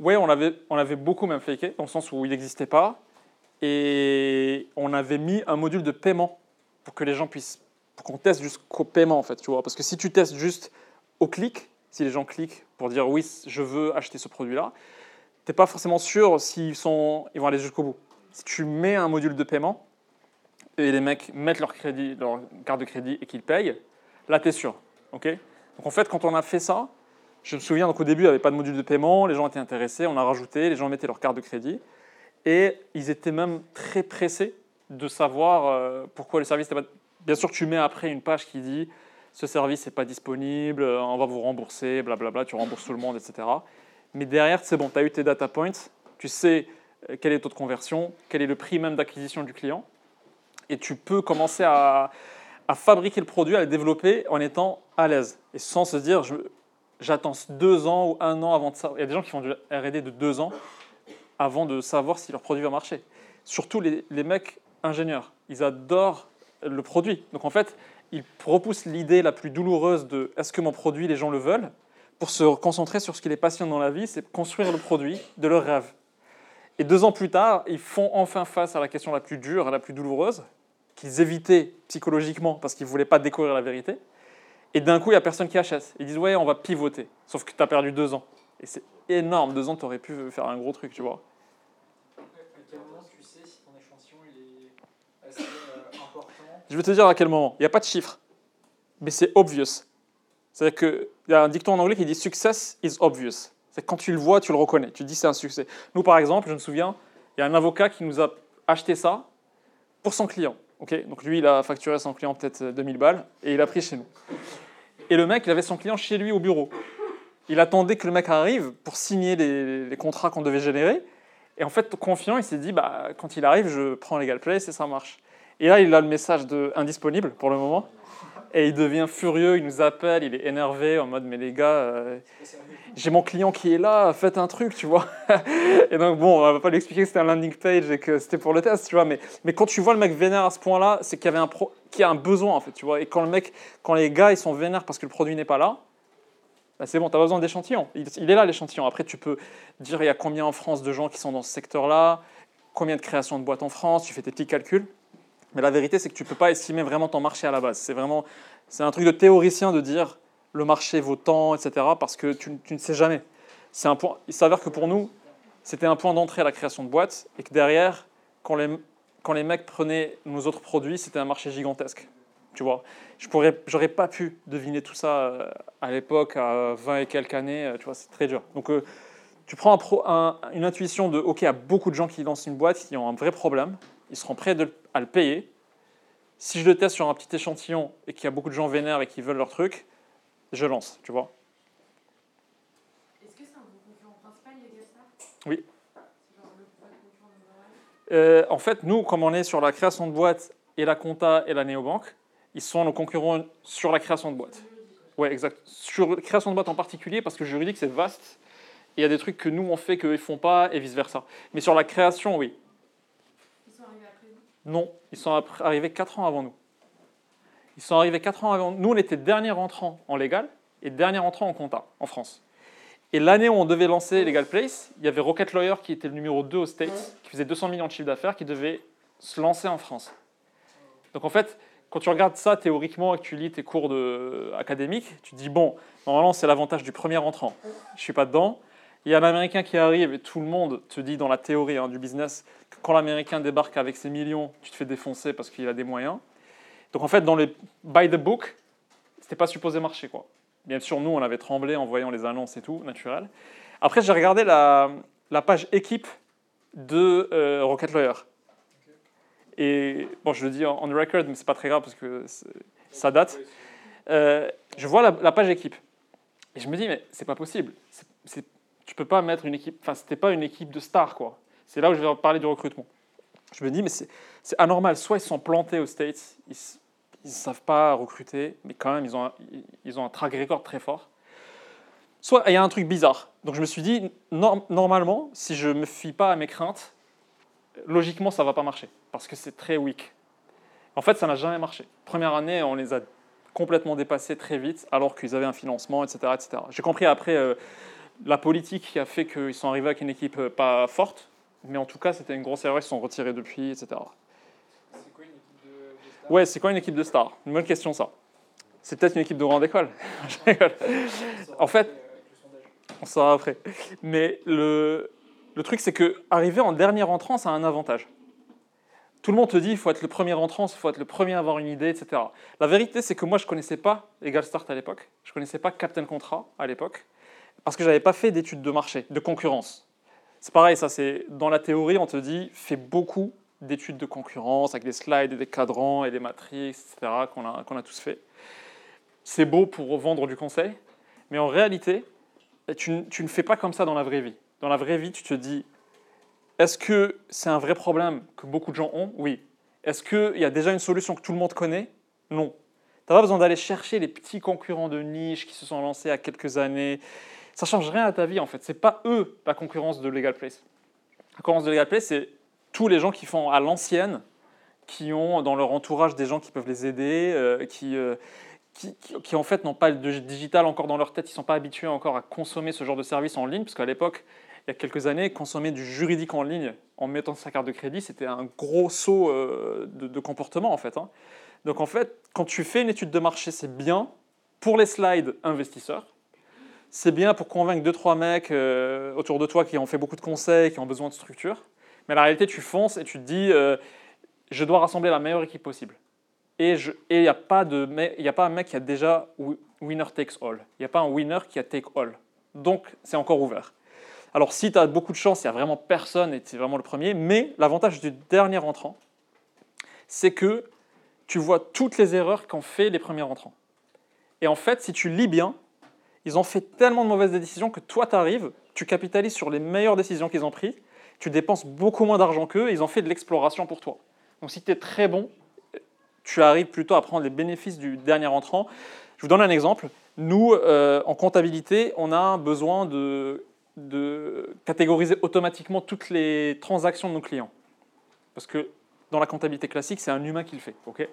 Oui, on avait, on avait beaucoup même faké, dans le sens où il n'existait pas. Et on avait mis un module de paiement pour que les gens puissent, pour qu'on teste jusqu'au paiement en fait, tu vois. Parce que si tu testes juste au clic, si les gens cliquent pour dire oui, je veux acheter ce produit-là, tu n'es pas forcément sûr s'ils sont, ils vont aller jusqu'au bout. Si tu mets un module de paiement et les mecs mettent leur crédit, leur carte de crédit et qu'ils payent, là tu es sûr. ok? Donc en fait, quand on a fait ça, je me souviens, donc au début, il n'y avait pas de module de paiement, les gens étaient intéressés, on a rajouté, les gens mettaient leur carte de crédit, et ils étaient même très pressés de savoir euh, pourquoi le service n'était pas... Bien sûr, tu mets après une page qui dit ce service n'est pas disponible, on va vous rembourser, blablabla, tu rembourses tout le monde, etc. Mais derrière, c'est bon, tu as eu tes data points, tu sais euh, quel est le taux de conversion, quel est le prix même d'acquisition du client, et tu peux commencer à, fabriquer le produit, à le développer en étant à l'aise, et sans se dire, j'attends deux ans ou un an avant de savoir. Il y a des gens qui font du RD de deux ans avant de savoir si leur produit va marcher. Surtout les, mecs ingénieurs. Ils adorent le produit. Donc en fait, ils repoussent l'idée la plus douloureuse de est-ce que mon produit, les gens le veulent, pour se concentrer sur ce qui les passionne dans la vie, c'est construire le produit de leur rêve. Et deux ans plus tard, ils font enfin face à la question la plus dure la plus douloureuse, qu'ils évitaient psychologiquement parce qu'ils ne voulaient pas découvrir la vérité. Et d'un coup, il n'y a personne qui achète. Ils disent, ouais, on va pivoter. Sauf que tu as perdu deux ans. Et c'est énorme. Deux ans, tu aurais pu faire un gros truc, tu vois. À quel moment tu sais si ton échantillon est assez euh, important Je vais te dire à quel moment. Il n'y a pas de chiffre. Mais c'est obvious. C'est-à-dire qu'il y a un dicton en anglais qui dit success is obvious. C'est quand tu le vois, tu le reconnais. Tu dis c'est un succès. Nous, par exemple, je me souviens, il y a un avocat qui nous a acheté ça pour son client. Donc lui, il a facturé son client peut-être 2000 balles et il a pris chez nous. Et le mec, il avait son client chez lui au bureau. Il attendait que le mec arrive pour signer les, contrats qu'on devait générer. Et en fait, confiant, il s'est dit, bah, quand il arrive, je prends Legal Place et ça marche. Et là, il a le message de indisponible pour le moment. Et il devient furieux, il nous appelle, il est énervé en mode, mais les gars, euh, j'ai mon client qui est là, faites un truc, tu vois. et donc, bon, on va pas lui expliquer que c'était un landing page et que c'était pour le test, tu vois. Mais, mais quand tu vois le mec vénère à ce point-là, c'est qu'il y avait un, pro, qu'il y a un besoin, en fait, tu vois. Et quand le mec, quand les gars, ils sont vénères parce que le produit n'est pas là, bah c'est bon, tu as besoin d'échantillons. Il, il, est là, l'échantillon. Après, tu peux dire, il y a combien en France de gens qui sont dans ce secteur-là, combien de créations de boîtes en France, tu fais tes petits calculs. Mais la vérité, c'est que tu ne peux pas estimer vraiment ton marché à la base. C'est vraiment, c'est un truc de théoricien de dire, le marché vaut tant, etc., parce que tu, ne sais jamais. C'est un point, il s'avère que pour nous, c'était un point d'entrée à la création de boîtes, et que derrière, quand les, quand les mecs prenaient nos autres produits, c'était un marché gigantesque. Tu vois, je pourrais, j'aurais pas pu deviner tout ça euh, à l'époque, à 20 et quelques années. Euh, tu vois, c'est très dur. Donc, euh, tu prends un une intuition de, ok, il y a beaucoup de gens qui lancent une boîte, qui ont un vrai problème, ils seront prêts à le payer. Si je le teste sur un petit échantillon et qu'il y a beaucoup de gens vénères et qui veulent leur truc, je lance, tu vois. Est-ce que c'est un concurrent principal, les Oui. Euh, en fait, nous, comme on est sur la création de boîtes et la compta et la néobanque, ils sont nos concurrents sur la création de boîtes. Oui, exact. Sur la création de boîtes en particulier, parce que juridique, c'est vaste. Il y a des trucs que nous, on fait qu'ils ne font pas, et vice-versa. Mais sur la création, oui. Ils sont arrivés après vous Non, ils sont arrivés 4 ans avant nous. Ils sont arrivés 4 ans avant. Nous, on était dernier entrant en légal et dernier entrant en compta en France. Et l'année où on devait lancer Legal Place, il y avait Rocket Lawyer qui était le numéro 2 aux States, qui faisait 200 millions de chiffre d'affaires, qui devait se lancer en France. Donc en fait, quand tu regardes ça théoriquement et que tu lis tes cours de, académiques, tu te dis, bon, normalement c'est l'avantage du premier entrant. Je ne suis pas dedans. Il y a un Américain qui arrive et tout le monde te dit dans la théorie hein, du business que quand l'Américain débarque avec ses millions, tu te fais défoncer parce qu'il a des moyens. Donc en fait, dans les by the book, c'était pas supposé marcher quoi. Bien sûr, nous, on avait tremblé en voyant les annonces et tout, naturel. Après, j'ai regardé la, la, page équipe de euh, Rocket Lawyer. Et bon, je le dis on record, mais c'est pas très grave parce que ça date. Euh, je vois la, page équipe et je me dis mais c'est pas possible. C'est, tu peux pas mettre une équipe. Enfin, c'était pas une équipe de stars quoi. C'est là où je vais parler du recrutement. Je me dis mais c'est, anormal. Soit ils sont plantés aux States, ils, ne savent pas recruter, mais quand même, ils ont un, ils ont track record très fort. Soit il y a un truc bizarre. Donc je me suis dit, normalement, si je ne me fie pas à mes craintes, logiquement, ça ne va pas marcher. parce que c'est très weak. En fait, ça n'a jamais marché. Première année, on les a complètement dépassés très vite, alors qu'ils avaient un financement, etc. etc. J'ai compris après euh, la politique qui a fait qu'ils sont arrivés avec une équipe euh, pas forte, mais en tout cas, c'était une grosse erreur, ils se sont retirés depuis, etc. C'est quoi une équipe de, de stars? Ouais, c'est quoi une équipe de stars? Une bonne question, ça. C'est peut-être une équipe de grande école. En fait-. On saura après. Mais le, le truc, c'est que arriver en dernier entrant, ça a un avantage. Tout le monde te dit il faut être le premier entrant, il faut être le premier à avoir une idée, etc. La vérité, c'est que moi, je ne connaissais pas Egal Start à l'époque. Je ne connaissais pas Captain Contrat à l'époque. Parce que je n'avais pas fait d'études de marché, de concurrence. C'est pareil, ça, c'est dans la théorie, on te dit fais beaucoup d'études de concurrence avec des slides et des cadrans et des matrices, etc., qu'on a, qu'on a tous fait. C'est beau pour vendre du conseil, mais en réalité, tu, tu ne fais pas comme ça dans la vraie vie. Dans la vraie vie, tu te dis, est-ce que c'est un vrai problème que beaucoup de gens ont? Oui. Est-ce qu'il y a déjà une solution que tout le monde connaît? Non. Tu n'as pas besoin d'aller chercher les petits concurrents de niche qui se sont lancés à quelques années. Ça change rien à ta vie en fait. C'est pas eux la concurrence de Legal Place. La concurrence de Legal Place, c'est tous les gens qui font à l'ancienne, qui ont dans leur entourage des gens qui peuvent les aider, euh, qui, euh, qui, qui- en fait n'ont pas de digital encore dans leur tête, ils sont pas habitués encore à consommer ce genre de service en ligne, parce qu'à l'époque, il y a quelques années, consommer du juridique en ligne en mettant sa carte de crédit, c'était un gros saut euh, de, de comportement en fait. hein. Donc en fait, quand tu fais une étude de marché, c'est bien pour les slides investisseurs, c'est bien pour convaincre deux trois mecs euh, autour de toi qui ont fait beaucoup de conseils, qui ont besoin de structure, mais la réalité, tu fonces et tu te dis, euh, je dois rassembler la meilleure équipe possible. Et il n'y a, pas de a pas un mec qui a déjà wi- winner takes all. Il n'y a pas un winner qui a take all. Donc, c'est encore ouvert. Alors, si tu as beaucoup de chance, il n'y a vraiment personne et tu es vraiment le premier. Mais l'avantage du dernier entrant, c'est que tu vois toutes les erreurs qu'ont fait les premiers entrants. Et en fait, si tu lis bien, ils ont fait tellement de mauvaises décisions que toi, tu arrives, tu capitalises sur les meilleures décisions qu'ils ont prises, tu dépenses beaucoup moins d'argent qu'eux, ils ont fait de l'exploration pour toi. Donc, si tu es très bon, tu arrives plutôt à prendre les bénéfices du dernier entrant. Je vous donne un exemple. Nous, euh, en comptabilité, on a besoin de, catégoriser automatiquement toutes les transactions de nos clients. Parce que dans la comptabilité classique, c'est un humain qui le fait. ok?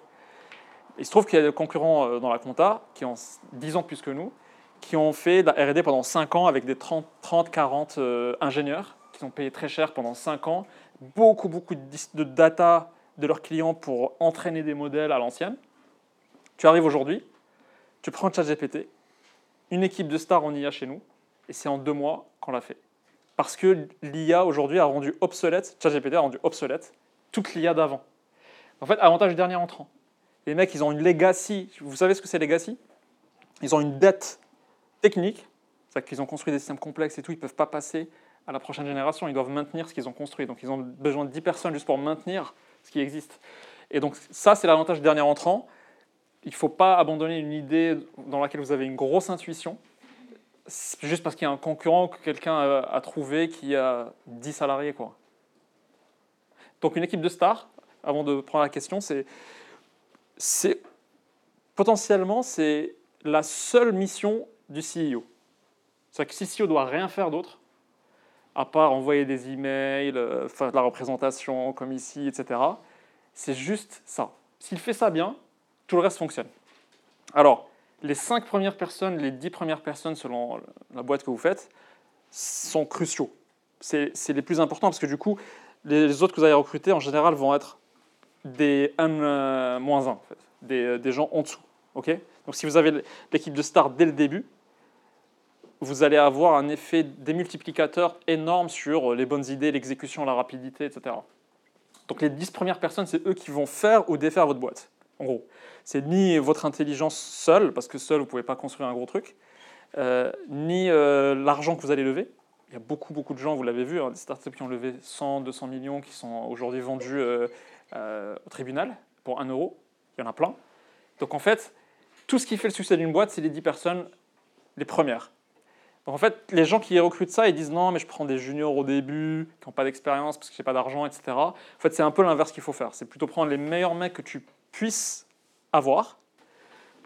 Il se trouve qu'il y a des concurrents euh, dans la compta qui ont 10 ans plus que nous, qui ont fait de la R&D pendant 5 ans avec des 30, 30 40 euh, ingénieurs qui ont payé très cher pendant 5 ans, beaucoup, beaucoup de, data de leurs clients pour entraîner des modèles à l'ancienne. Tu arrives aujourd'hui, tu prends ChatGPT, une équipe de stars en IA chez nous, et c'est en deux mois qu'on l'a fait. Parce que l'IA aujourd'hui a rendu obsolète, ChatGPT a rendu obsolète toute l'IA d'avant. En fait, avantage dernier entrant. Les mecs, ils ont une legacy. Vous savez ce que c'est legacy? Ils ont une dette technique, c'est-à-dire qu'ils ont construit des systèmes complexes et tout, ils ne peuvent pas passer à la prochaine génération, ils doivent maintenir ce qu'ils ont construit. Donc ils ont besoin de 10 personnes juste pour maintenir ce qui existe. Et donc ça, c'est l'avantage du dernier entrant. Il ne faut pas abandonner une idée dans laquelle vous avez une grosse intuition, juste parce qu'il y a un concurrent que quelqu'un a, a trouvé qui a 10 salariés. Quoi. Donc une équipe de stars, avant de prendre la question, c'est, c'est potentiellement c'est la seule mission du CEO. C'est-à-dire que si CEO doit rien faire d'autre, à part envoyer des emails, euh, faire de la représentation comme ici, etc. C'est juste ça. S'il fait ça bien, tout le reste fonctionne. Alors, les cinq premières personnes, les dix premières personnes selon la boîte que vous faites, sont cruciaux. C'est les plus importants parce que du coup, les autres que vous allez recruter en général vont être des N-1, en fait, des, des gens en dessous. Donc si vous avez l'équipe de stars dès le début, vous allez avoir un effet démultiplicateur énorme sur les bonnes idées, l'exécution, la rapidité, etc. Donc les 10 premières personnes, c'est eux qui vont faire ou défaire votre boîte, en gros. C'est ni votre intelligence seule, parce que seul, vous ne pouvez pas construire un gros truc, euh, ni euh, l'argent que vous allez lever. Il y a beaucoup, beaucoup de gens, vous l'avez vu, hein, des startups qui ont levé 100, 200 millions, qui sont aujourd'hui vendus euh, au tribunal pour 1 euro. Il y en a plein. Donc en fait, tout ce qui fait le succès d'une boîte, c'est les 10 personnes les premières. Donc en fait, les gens qui recrutent ça, ils disent non, mais je prends des juniors au début, qui n'ont pas d'expérience parce que j'ai pas d'argent, etc. En fait, c'est un peu l'inverse qu'il faut faire. C'est plutôt prendre les meilleurs mecs que tu puisses avoir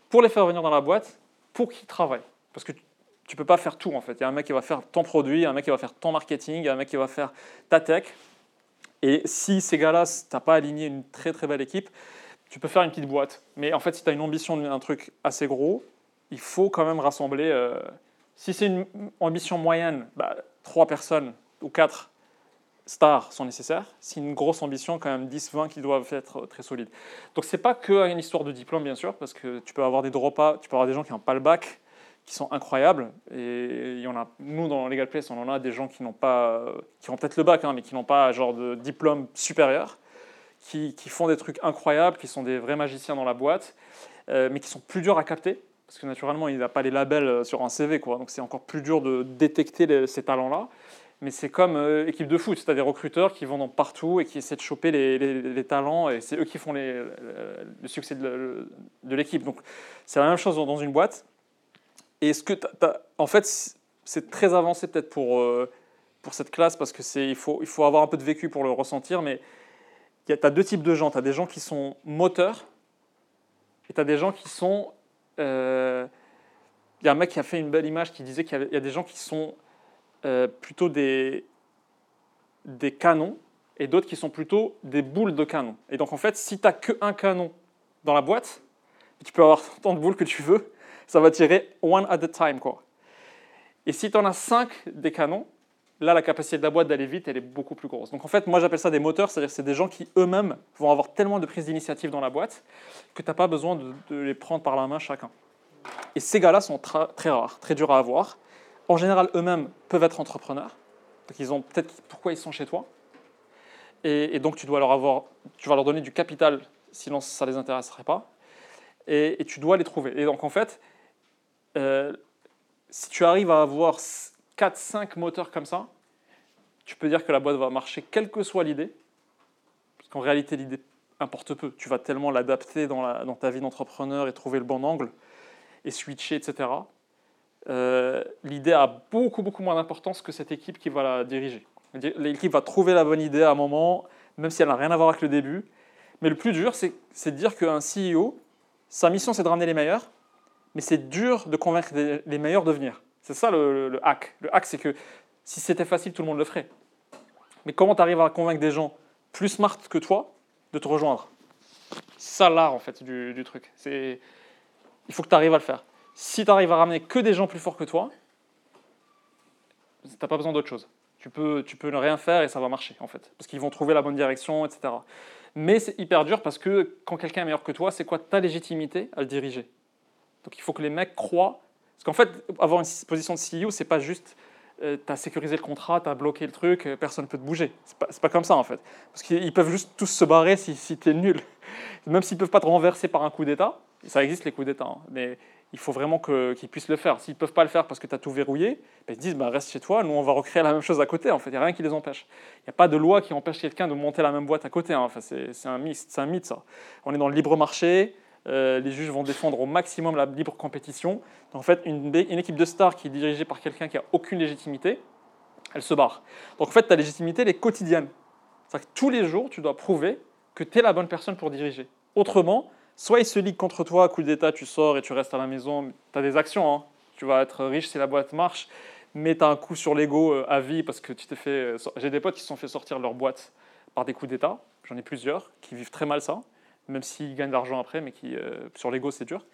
pour les faire venir dans la boîte, pour qu'ils travaillent. Parce que tu peux pas faire tout en fait. Il y a un mec qui va faire ton produit, il y a un mec qui va faire ton marketing, il y a un mec qui va faire ta tech. Et si ces gars-là, tu n'as pas aligné une très très belle équipe, tu peux faire une petite boîte. Mais en fait, si tu as une ambition d'un truc assez gros, il faut quand même rassembler. euh, si c'est une ambition moyenne, bah, trois personnes ou quatre stars sont nécessaires. Si une grosse ambition, quand même 10, 20 qui doivent être très solides. Donc c'est pas que une histoire de diplôme, bien sûr, parce que tu peux avoir des dropas, tu peux avoir des gens qui n'ont pas le bac, qui sont incroyables. Et nous, dans Legal Place, on en a des gens qui n'ont pas, qui ont peut-être le bac, hein, mais qui n'ont pas genre de diplôme supérieur, qui, qui font des trucs incroyables, qui sont des vrais magiciens dans la boîte, euh, mais qui sont plus durs à capter. Parce que naturellement, il n'a pas les labels euh, sur un CV, quoi. donc c'est encore plus dur de détecter ces talents-là. Mais c'est comme euh, équipe de foot, as des recruteurs qui vont dans partout et qui essaient de choper les, talents, et c'est eux qui font le, succès de, l'équipe. Donc c'est la même chose dans une boîte. Et ce que t'as- t'as- en fait, c'est très avancé peut-être pour, euh, pour cette classe, parce que c'est il faut, il faut avoir un peu de vécu pour le ressentir, mais tu as deux types de gens. Tu as des gens qui sont moteurs, et tu as des gens qui sont... euh, y a un mec qui a fait une belle image qui disait qu'il y a des gens qui sont euh, plutôt des, des canons et d'autres qui sont plutôt des boules de canon. Et donc en fait, si tu n'as qu'un canon dans la boîte, tu peux avoir tant de boules que tu veux, ça va tirer one at a time. Quoi. Et si tu en as cinq des canons, là la capacité de la boîte d'aller vite, elle est beaucoup plus grosse. Donc en fait, moi j'appelle ça des moteurs, c'est-à-dire c'est des gens qui eux-mêmes vont avoir tellement de prise d'initiative dans la boîte que tu n'as pas besoin de, les prendre par la main chacun. Et ces gars-là sont très rares, très durs à avoir. En général, eux-mêmes peuvent être entrepreneurs. Donc ils ont peut-être pourquoi ils sont chez toi? Et, donc tu dois leur avoir, tu vas leur donner du capital, sinon ça les intéresserait pas. Et, et tu dois les trouver. Et donc en fait, euh, si tu arrives à avoir 4-5 moteurs comme ça, tu peux dire que la boîte va marcher quelle que soit l'idée. Parce qu'en réalité, l'idée importe peu. Tu vas tellement l'adapter dans, ta vie d'entrepreneur et trouver le bon angle et switcher, etc. Euh, l'idée a beaucoup, beaucoup moins d'importance que cette équipe qui va la diriger. L'équipe va trouver la bonne idée à un moment, même si elle n'a rien à voir avec le début. Mais le plus dur, c'est de dire qu'un CEO, sa mission, c'est de ramener les meilleurs, mais c'est dur de convaincre les meilleurs de venir. C'est ça le hack. Le hack, c'est que si c'était facile, tout le monde le ferait. Mais comment tu arrives à convaincre des gens plus smart que toi de te rejoindre? C'est ça l'art, en fait, du, truc. Il faut que tu arrives à le faire. Si tu arrives à ramener que des gens plus forts que toi, tu n'as pas besoin d'autre chose. Tu peux, tu peux ne rien faire et ça va marcher, en fait. Parce qu'ils vont trouver la bonne direction, etc. Mais c'est hyper dur parce que quand quelqu'un est meilleur que toi, c'est quoi ta légitimité à le diriger? Donc il faut que les mecs croient. Parce qu'en fait, avoir une position de CEO, c'est pas juste tu as sécurisé le contrat, tu as bloqué le truc, euh, personne ne peut te bouger. C'est pas, pas comme ça, en fait. Parce qu'ils peuvent juste tous se barrer si, si tu es nul. Même s'ils peuvent pas te renverser par un coup d'État, ça existe les coups d'État, hein, mais il faut vraiment qu'ils puissent le faire. S'ils peuvent pas le faire parce que tu as tout verrouillé, ben, ils se disent bah, reste chez toi, nous on va recréer la même chose à côté. En fait, il n'y a rien qui les empêche. Il n'y a pas de loi qui empêche quelqu'un de monter la même boîte à côté. hein. Enfin, c'est un, mythe, un mythe, ça. On est dans le libre marché, euh, les juges vont défendre au maximum la libre compétition. Donc, en fait, une, équipe de stars qui est dirigée par quelqu'un qui n'a aucune légitimité, elle se barre. Donc en fait, ta légitimité, elle est quotidienne. C'est-à-dire que tous les jours, tu dois prouver que tu es la bonne personne pour diriger. Autrement, soit ils se liguent contre toi, coup d'État, tu sors et tu restes à la maison, tu as des actions, hein. tu vas être riche si la boîte marche, mais tu as un coup sur l'ego euh, à vie parce que tu t'es fait... euh, J'ai des potes qui se sont fait sortir leur boîte par des coups d'État, j'en ai plusieurs, qui vivent très mal ça, même s'ils gagnent de l'argent après, mais qui, euh, sur l'ego, c'est dur.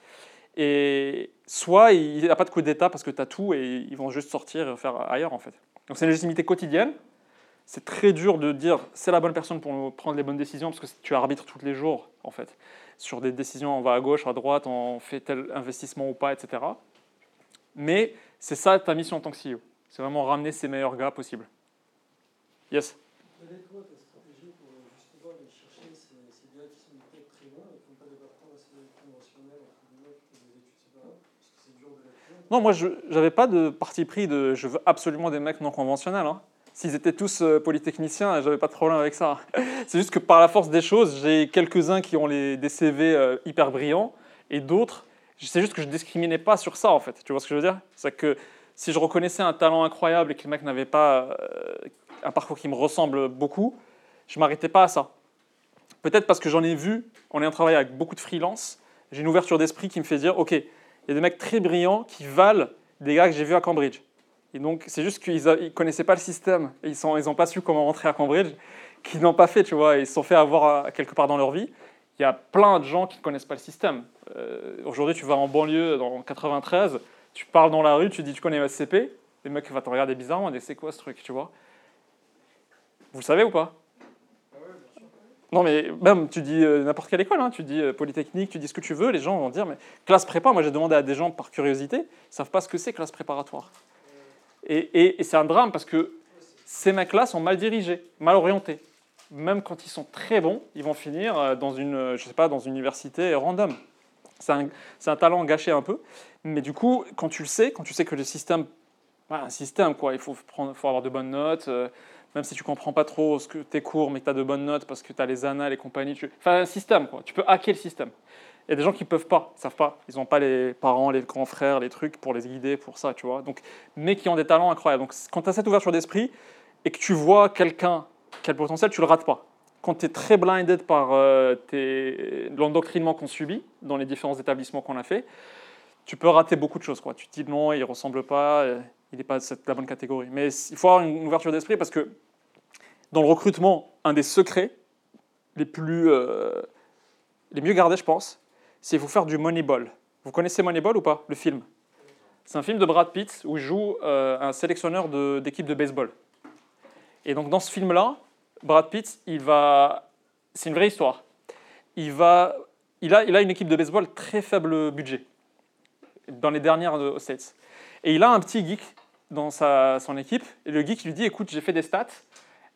Et soit il n'y a pas de coup d'État parce que tu as tout et ils vont juste sortir et faire ailleurs en fait. Donc c'est une légitimité quotidienne. C'est très dur de dire c'est la bonne personne pour prendre les bonnes décisions parce que tu arbitres tous les jours en fait. Sur des décisions, on va à gauche, à droite, on fait tel investissement ou pas, etc. Mais c'est ça ta mission en tant que CEO. C'est vraiment ramener ces meilleurs gars possibles. Yes Quelle est toi ta stratégie pour justement aller chercher ces, ces gars qui sont peut-être très bons et qui n'ont pas des parcours assez conventionnels, entre guillemets, qui font des études séparées Parce que c'est dur de les trouver. Non, moi, je n'avais pas de parti pris de je veux absolument des mecs non conventionnels. hein. S'ils étaient tous euh, polytechniciens, j'avais pas de problème avec ça. C'est juste que par la force des choses, j'ai quelques-uns qui ont les, des CV euh, hyper brillants et d'autres, c'est juste que je discriminais pas sur ça en fait. Tu vois ce que je veux dire? C'est que si je reconnaissais un talent incroyable et que le mec n'avait pas euh, un parcours qui me ressemble beaucoup, je m'arrêtais pas à ça. Peut-être parce que j'en ai vu, on est en travail avec beaucoup de freelance, j'ai une ouverture d'esprit qui me fait dire ok, il y a des mecs très brillants qui valent des gars que j'ai vus à Cambridge. Et donc, c'est juste qu'ils ne connaissaient pas le système ils n'ont pas su comment rentrer à Cambridge. qui n'ont pas fait, tu vois, ils se sont fait avoir quelque part dans leur vie. Il y a plein de gens qui ne connaissent pas le système. Euh, Aujourd'hui, tu vas en banlieue, dans 93, tu parles dans la rue, tu dis tu connais SCP, les mecs vont te regarder bizarrement, et c'est quoi ce truc, tu vois Vous le savez ou pas Ah ouais, bien sûr. Non, mais même, tu dis euh, n'importe quelle école, hein, tu dis euh, Polytechnique, tu dis ce que tu veux, les gens vont dire, mais classe prépa, moi j'ai demandé à des gens par curiosité, ils savent pas ce que c'est classe préparatoire. Et, c'est un drame parce que ces mecs-là sont mal dirigés, mal orientés. Même quand ils sont très bons, ils vont finir euh, dans une, je sais pas, dans une université random. C'est un, talent gâché un peu. Mais du coup, quand tu le sais, quand tu sais que le système, voilà, un système, quoi, il faut, avoir de bonnes notes, même si tu comprends pas trop ce que tes cours, mais que tu as de bonnes notes parce que tu as les annales et compagnie. Tu... Enfin, un système, quoi. Tu peux hacker le système. Il y a des gens qui peuvent pas, ils savent pas. Ils n'ont pas les parents, les grands frères, les trucs pour les guider, pour ça, tu vois. Donc, mais qui ont des talents incroyables. Donc, quand tu as cette ouverture d'esprit et que tu vois quelqu'un qui a le potentiel, tu le rates pas. Quand tu es très blinded par euh, l'endoctrinement qu'on subit dans les différents établissements qu'on a fait, tu peux rater beaucoup de choses. Quoi. Tu te dis non, il ressemble pas, euh, il n'est pas de cette- la bonne catégorie. Mais il faut avoir une ouverture d'esprit parce que dans le recrutement, un des secrets les plus euh, les mieux gardés, je pense, c'est faut faire du Moneyball. Vous connaissez Moneyball ou pas, le film? C'est un film de Brad Pitt où il joue euh, un sélectionneur de- d'équipe de, baseball. Et donc dans ce film-là, Brad Pitt, il va, c'est une vraie histoire. Il va, il a, il a une équipe de baseball très faible budget dans les dernières euh, aux States. Et il a un petit geek dans sa, son équipe. Et le geek lui dit Écoute, j'ai fait des stats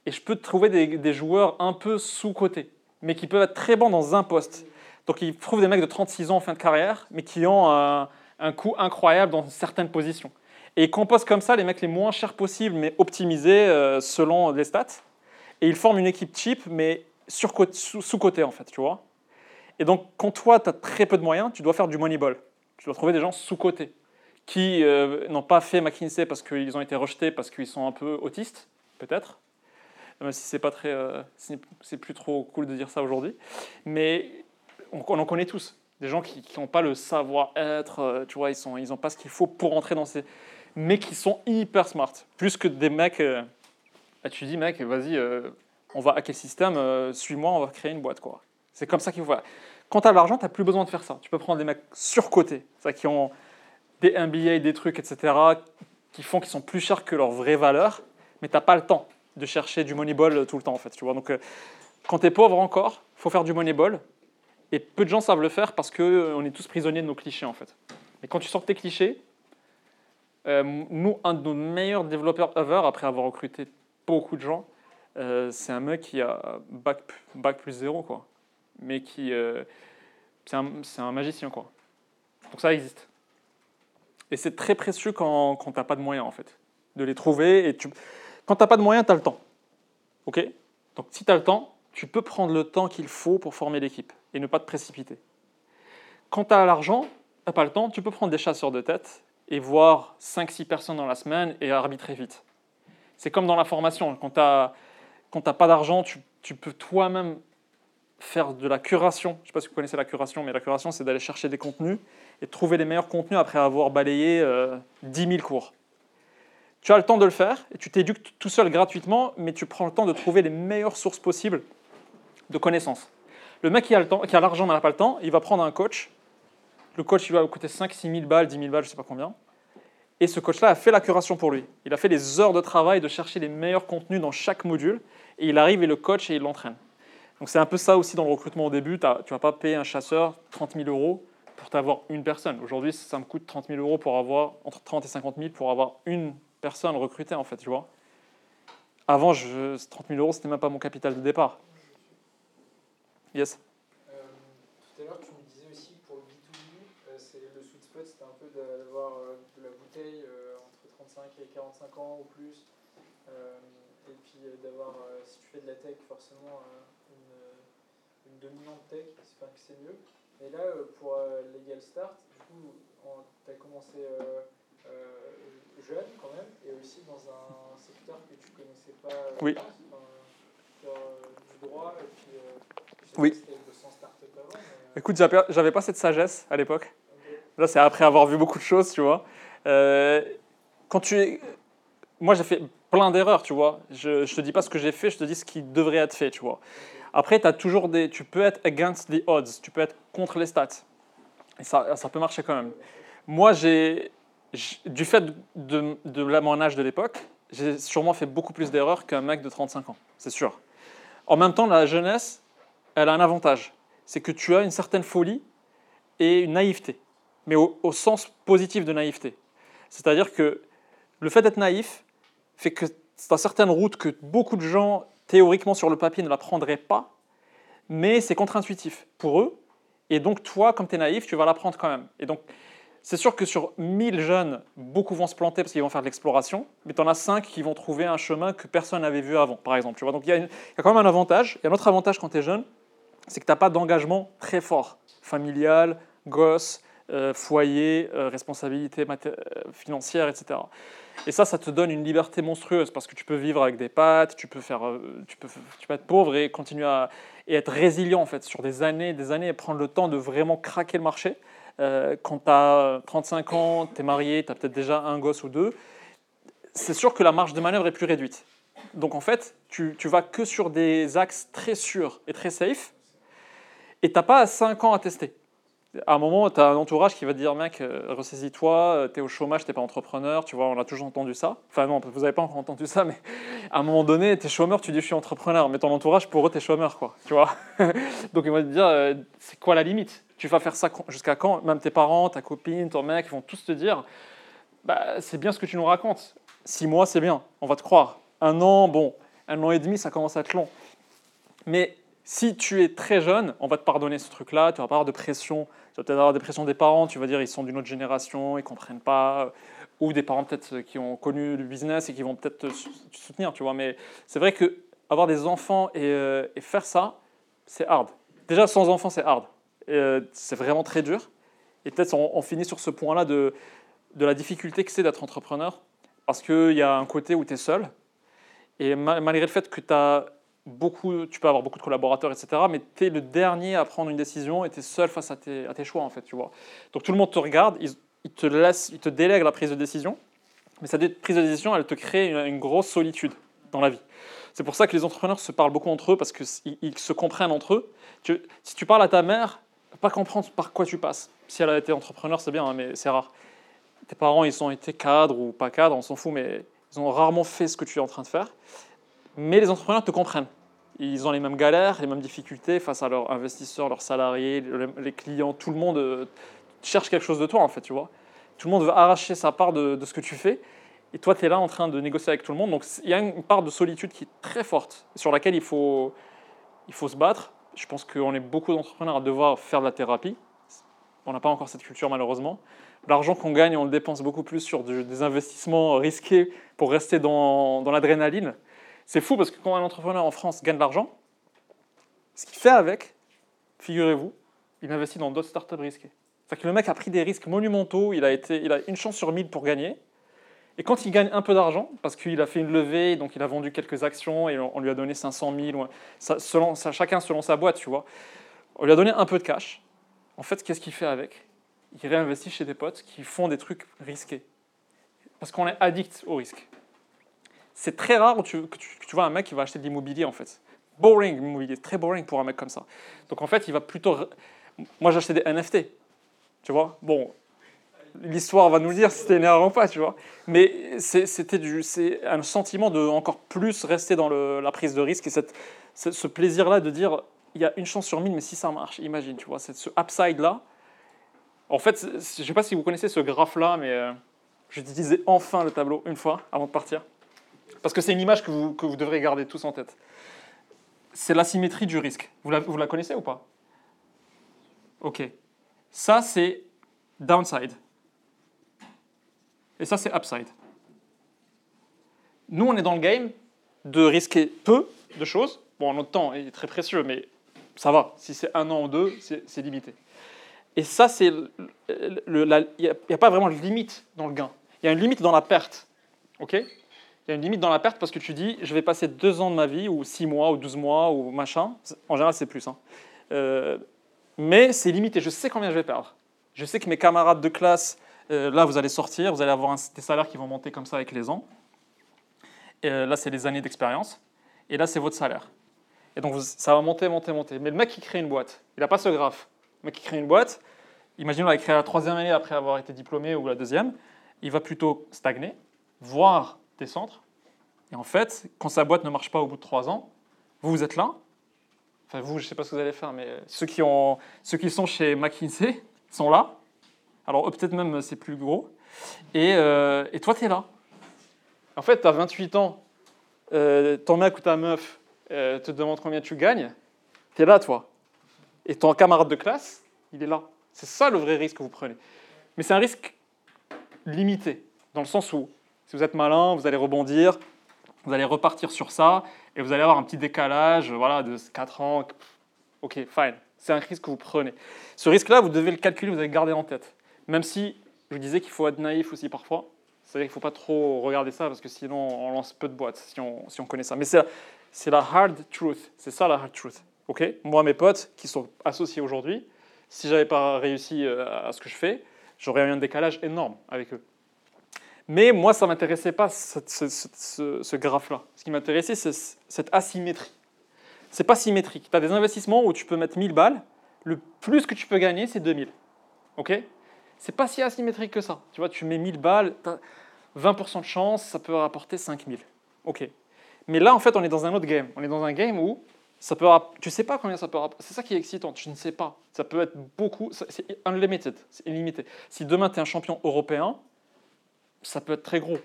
et je peux trouver des, joueurs un peu sous-cotés, mais qui peuvent être très bons dans un poste. Donc il trouve des mecs de 36 ans en fin de carrière, mais qui ont un, un coût incroyable dans certaines positions. Et il compose comme ça les mecs les moins chers possibles, mais optimisés euh, selon les stats. Et il forme une équipe cheap, mais sous-cotée en fait, tu vois. Et donc quand toi, tu as très peu de moyens, tu dois faire du moneyball. Tu dois trouver des gens sous-cotés qui euh, n'ont pas fait McKinsey parce qu'ils ont été rejetés parce qu'ils sont un peu autistes, peut-être. Même si c'est pas très, euh, c'est plus trop cool de dire ça aujourd'hui. Mais on, en connaît tous. Des gens qui n'ont pas le savoir-être, euh, tu vois, ils n'ont pas ce qu'il faut pour entrer dans ces. Mais qui sont hyper smart. Plus que des mecs. euh, ah, tu dis, mec, vas-y, euh, on va hacker le système, euh, suis-moi, on va créer une boîte, quoi. C'est comme ça qu'il faut. Quand tu as l'argent, tu n'as plus besoin de faire ça. Tu peux prendre des mecs surcotés, qui ont des MBA, des trucs, etc., qui font qu'ils sont plus chers que leur vraie valeur, mais tu n'as pas le temps de chercher du moneyball tout le temps, en fait. Tu vois Donc, euh, quand tu es pauvre encore, faut faire du moneyball. Et peu de gens savent le faire parce qu'on est tous prisonniers de nos clichés, en fait. Mais quand tu sors tes clichés, euh, nous, un de nos meilleurs développeurs ever, après avoir recruté beaucoup de gens, euh, c'est un mec qui a bac, bac plus zéro, quoi. Mais qui. euh, c'est un, magicien, quoi. Donc ça existe. Et c'est très précieux quand, quand tu pas de moyens, en fait, de les trouver. Et tu, quand tu n'as pas de moyens, tu as le temps. OK? Donc si tu as le temps, tu peux prendre le temps qu'il faut pour former l'équipe et ne pas te précipiter. Quand tu as l'argent, tu n'as pas le temps, tu peux prendre des chasseurs de tête et voir 5-6 personnes dans la semaine et arbitrer vite. C'est comme dans la formation. Quand tu n'as pas d'argent, tu, tu peux toi-même faire de la curation. Je ne sais pas si vous connaissez la curation, mais la curation, c'est d'aller chercher des contenus et de trouver les meilleurs contenus après avoir balayé euh, 10 000 cours. Tu as le temps de le faire et tu t'éduques tout seul gratuitement, mais tu prends le temps de trouver les meilleures sources possibles de connaissances. Le mec qui a l'argent mais n'a pas le temps, il va prendre un coach. Le coach, il va coûter 5 6 000 balles, 10 000 balles, je ne sais pas combien. Et ce coach-là a fait la curation pour lui. Il a fait les heures de travail de chercher les meilleurs contenus dans chaque module. Et il arrive et le coach et il l'entraîne. Donc c'est un peu ça aussi dans le recrutement au début. Tu ne vas pas payer un chasseur 30 000 euros pour t'avoir une personne. Aujourd'hui, ça me coûte 30 000 euros pour avoir, entre 30 et 50 000 pour avoir une personne recrutée, en fait, tu vois. Avant, je, 30 000 euros, c'était même pas mon capital de départ. Yes. Euh, tout à l'heure, tu me disais aussi pour le B2B, euh, le sweet spot, c'était un peu d'avoir euh, de la bouteille euh, entre 35 et 45 ans ou plus. Euh, et puis d'avoir, si tu fais de la tech, forcément dominante tech, c'est pas que c'est mieux. Et là, euh, pour euh, Legal Start, du coup, tu as commencé euh, jeune quand même, et aussi dans un secteur que tu connaissais pas. Oui. enfin, du droit, et puis je sais Oui. pas si avant, mais. Écoute, j'avais pas cette sagesse à l'époque. Là, c'est après avoir vu beaucoup de choses, tu vois. Euh, quand tu es... Moi, j'ai fait plein d'erreurs, tu vois. Je, je te dis pas ce que j'ai fait, je te dis ce qui devrait être fait, tu vois. Après, as toujours des, tu peux être against the odds, tu peux être contre les stats. Et ça, ça peut marcher quand même. Moi, j'ai, du fait de, de mon âge de l'époque, j'ai sûrement fait beaucoup plus d'erreurs qu'un mec de 35 ans, c'est sûr. En même temps, la jeunesse, elle a un avantage. C'est que tu as une certaine folie et une naïveté, mais au, sens positif de naïveté. C'est-à-dire que le fait d'être naïf fait que c'est certaines routes que beaucoup de gens, théoriquement sur le papier, ne la prendraient pas, mais c'est contre-intuitif pour eux. Et donc, toi, comme tu es naïf, tu vas l'apprendre quand même. Et donc, c'est sûr que sur 1000 jeunes, beaucoup vont se planter parce qu'ils vont faire de l'exploration, mais tu en as 5 qui vont trouver un chemin que personne n'avait vu avant, par exemple. Tu vois Donc, il y a quand même un avantage. Il y a un autre avantage quand tu es jeune, c'est que tu n'as pas d'engagement très fort, familial, gosse, euh, foyer, euh, responsabilité euh, financière, etc. Et ça, ça te donne une liberté monstrueuse parce que tu peux vivre avec des pattes, tu peux, faire, tu peux, être pauvre et continuer à être résilient en fait sur des années, des années et prendre le temps de vraiment craquer le marché. Quand tu as 35 ans, tu es marié, tu as peut-être déjà un gosse ou deux, c'est sûr que la marge de manœuvre est plus réduite. Donc en fait, tu, vas que sur des axes très sûrs et très safe et tu pas 5 ans à tester. À un moment, tu as un entourage qui va te dire mec, euh, ressaisis-toi, tu es au chômage, tu pas entrepreneur, tu vois, on a toujours entendu ça. Enfin non, vous n'avez pas encore entendu ça, mais à un moment donné, tu es chômeur, tu dis je suis entrepreneur, mais ton entourage, pour eux, tu es chômeur, quoi, tu vois. Donc ils vont te dire, euh, c'est quoi la limite? Tu vas faire ça jusqu'à quand? Même tes parents, ta copine, ton mec, ils vont tous te dire, bah, c'est bien ce que tu nous racontes. Six mois, c'est bien, on va te croire. Un an, bon, un an et demi, ça commence à être long. Mais si tu es très jeune, on va te pardonner ce truc-là, tu vas pas avoir de pression. Tu vas peut-être avoir des pressions des parents, tu vas dire ils sont d'une autre génération, ils comprennent pas. Ou des parents peut-être qui ont connu le business et qui vont peut-être te sou- te soutenir, tu vois. Mais c'est vrai que avoir des enfants et, euh, faire ça, c'est hard. Déjà, sans enfants, c'est hard. Euh, c'est vraiment très dur. Et peut-être on, finit sur ce point-là de, de la difficulté que c'est d'être entrepreneur. Parce qu'il y a un côté où tu es seul. Et ma- malgré le fait que tu as beaucoup, tu peux avoir beaucoup de collaborateurs, etc., mais tu es le dernier à prendre une décision et tu es seul face à tes, choix, en fait, tu vois. Donc tout le monde te regarde, ils, te laissent, ils te délèguent la prise de décision, mais cette prise de décision, elle te crée une, grosse solitude dans la vie. C'est pour ça que les entrepreneurs se parlent beaucoup entre eux, parce qu'ils ils se comprennent entre eux. Tu- si tu parles à ta mère, pas comprendre par quoi tu passes. Si elle a été entrepreneur, c'est bien, hein, mais c'est rare. Tes parents, ils ont été cadres ou pas cadres, on s'en fout, mais ils ont rarement fait ce que tu es en train de faire. Mais les entrepreneurs te comprennent. Ils ont les mêmes galères, les mêmes difficultés face à leurs investisseurs, leurs salariés, le- les clients. Tout le monde euh, cherche quelque chose de toi, en fait, tu vois. Tout le monde veut arracher sa part de, ce que tu fais. Et toi, tu es là en train de négocier avec tout le monde. Donc, il y a une part de solitude qui est très forte, sur laquelle il faut, il faut se battre. Je pense qu'on est beaucoup d'entrepreneurs à devoir faire de la thérapie. On n'a pas encore cette culture, malheureusement. L'argent qu'on gagne, on le dépense beaucoup plus sur des investissements risqués pour rester dans, dans l'adrénaline. C'est fou parce que quand un entrepreneur en France gagne de l'argent, ce qu'il fait avec, figurez-vous, il investit dans d'autres startups risquées. C'est-à-dire que le mec a pris des risques monumentaux, il a, été, il a une chance sur mille pour gagner. Et quand il gagne un peu d'argent, parce qu'il a fait une levée, donc il a vendu quelques actions et on lui a donné 500 000, ou- ça- selon, chacun selon sa boîte, tu vois. On lui a donné un peu de cash. En fait, qu'est-ce qu'il fait avec? Il réinvestit chez des potes qui font des trucs risqués. Parce qu'on est addict au risque. C'est très rare où tu- que, tu, vois un mec qui va acheter de l'immobilier, en fait. Boring, l'immobilier, très boring pour un mec comme ça. Donc en fait, il va plutôt... Moi, acheté des NFT, tu vois? Bon, l'histoire va nous le dire si c'était erreur ou pas, tu vois. Mais c'était c'est un sentiment de encore plus rester dans la prise de risque et cette, ce, plaisir-là de dire il y a une chance sur mille, mais si ça marche, imagine, tu vois, c'est ce upside-là. En fait, je ne sais pas si vous connaissez ce graphe-là, mais euh, j'utilisais enfin le tableau une fois avant de partir. Parce que c'est une image que vous, que vous devrez garder tous en tête. C'est l'asymétrie du risque. Vous la, connaissez ou pas? Ok. Ça, c'est downside. Et ça, c'est upside. Nous, on est dans le game de risquer peu de choses. Bon, notre temps est très précieux, mais ça va. Si c'est un an ou deux, c'est limité. Et ça, c'est. Il n'y a, pas vraiment de limite dans le gain. Il y a une limite dans la perte. OK? Il y a une limite dans la perte parce que tu dis, je vais passer deux ans de ma vie, ou six mois, ou douze mois, ou machin. En général, c'est plus. hein. Euh, mais c'est limité. Je sais combien je vais perdre. Je sais que mes camarades de classe, euh, là, vous allez sortir, vous allez avoir des salaires qui vont monter comme ça avec les ans. Et euh, là, c'est les années d'expérience. Et là, c'est votre salaire. Et donc, ça va monter, monter, monter. Mais le mec qui crée une boîte, il n'a pas ce graphe. Le mec qui crée une boîte, imaginons qu'il a créé la troisième année après avoir été diplômé ou la deuxième, il va plutôt stagner, voire descendre. Et en fait, quand sa boîte ne marche pas au bout de trois ans, vous, vous êtes là. Enfin, vous, je ne sais pas ce que vous allez faire, mais ceux qui, ont, ceux qui sont chez McKinsey sont là. Alors, peut-être même, c'est plus gros. Et, euh, et toi, tu es là. En fait, tu as 28 ans, euh, ton mec ou ta meuf euh, te demande combien tu gagnes, tu es là, toi. Et ton camarade de classe, il est là. C'est ça le vrai risque que vous prenez. Mais c'est un risque limité, dans le sens où, si vous êtes malin, vous allez rebondir, vous allez repartir sur ça, et vous allez avoir un petit décalage voilà, de 4 ans. Ok, fine. C'est un risque que vous prenez. Ce risque-là, vous devez le calculer, vous allez le garder en tête. Même si, je disais qu'il faut être naïf aussi parfois. C'est-à-dire qu'il ne faut pas trop regarder ça, parce que sinon, on lance peu de boîtes, si on, connaît ça. Mais c'est la hard truth. C'est ça la hard truth. Ok? Moi, mes potes qui sont associés aujourd'hui, si j'avais pas réussi euh, à ce que je fais, j'aurais eu un décalage énorme avec eux. Mais moi, ça m'intéressait pas ce, ce- graphe-là. Ce qui m'intéressait, c'est cette asymétrie. C'est pas symétrique. Tu as des investissements où tu peux mettre 1000 balles, le plus que tu peux gagner, c'est 2000. Ok? C'est pas si asymétrique que ça. Tu vois, tu mets 1000 balles, tu as 20% de chance, ça peut rapporter 5000. Ok. Mais là, en fait, on est dans un autre game. On est dans un game où ça peut tu sais pas combien ça peut rapporter. C'est ça qui est excitant, tu ne sais pas. Ça peut être beaucoup, c'est unlimited, c'est illimité. Si demain tu es un champion européen, ça peut être très gros.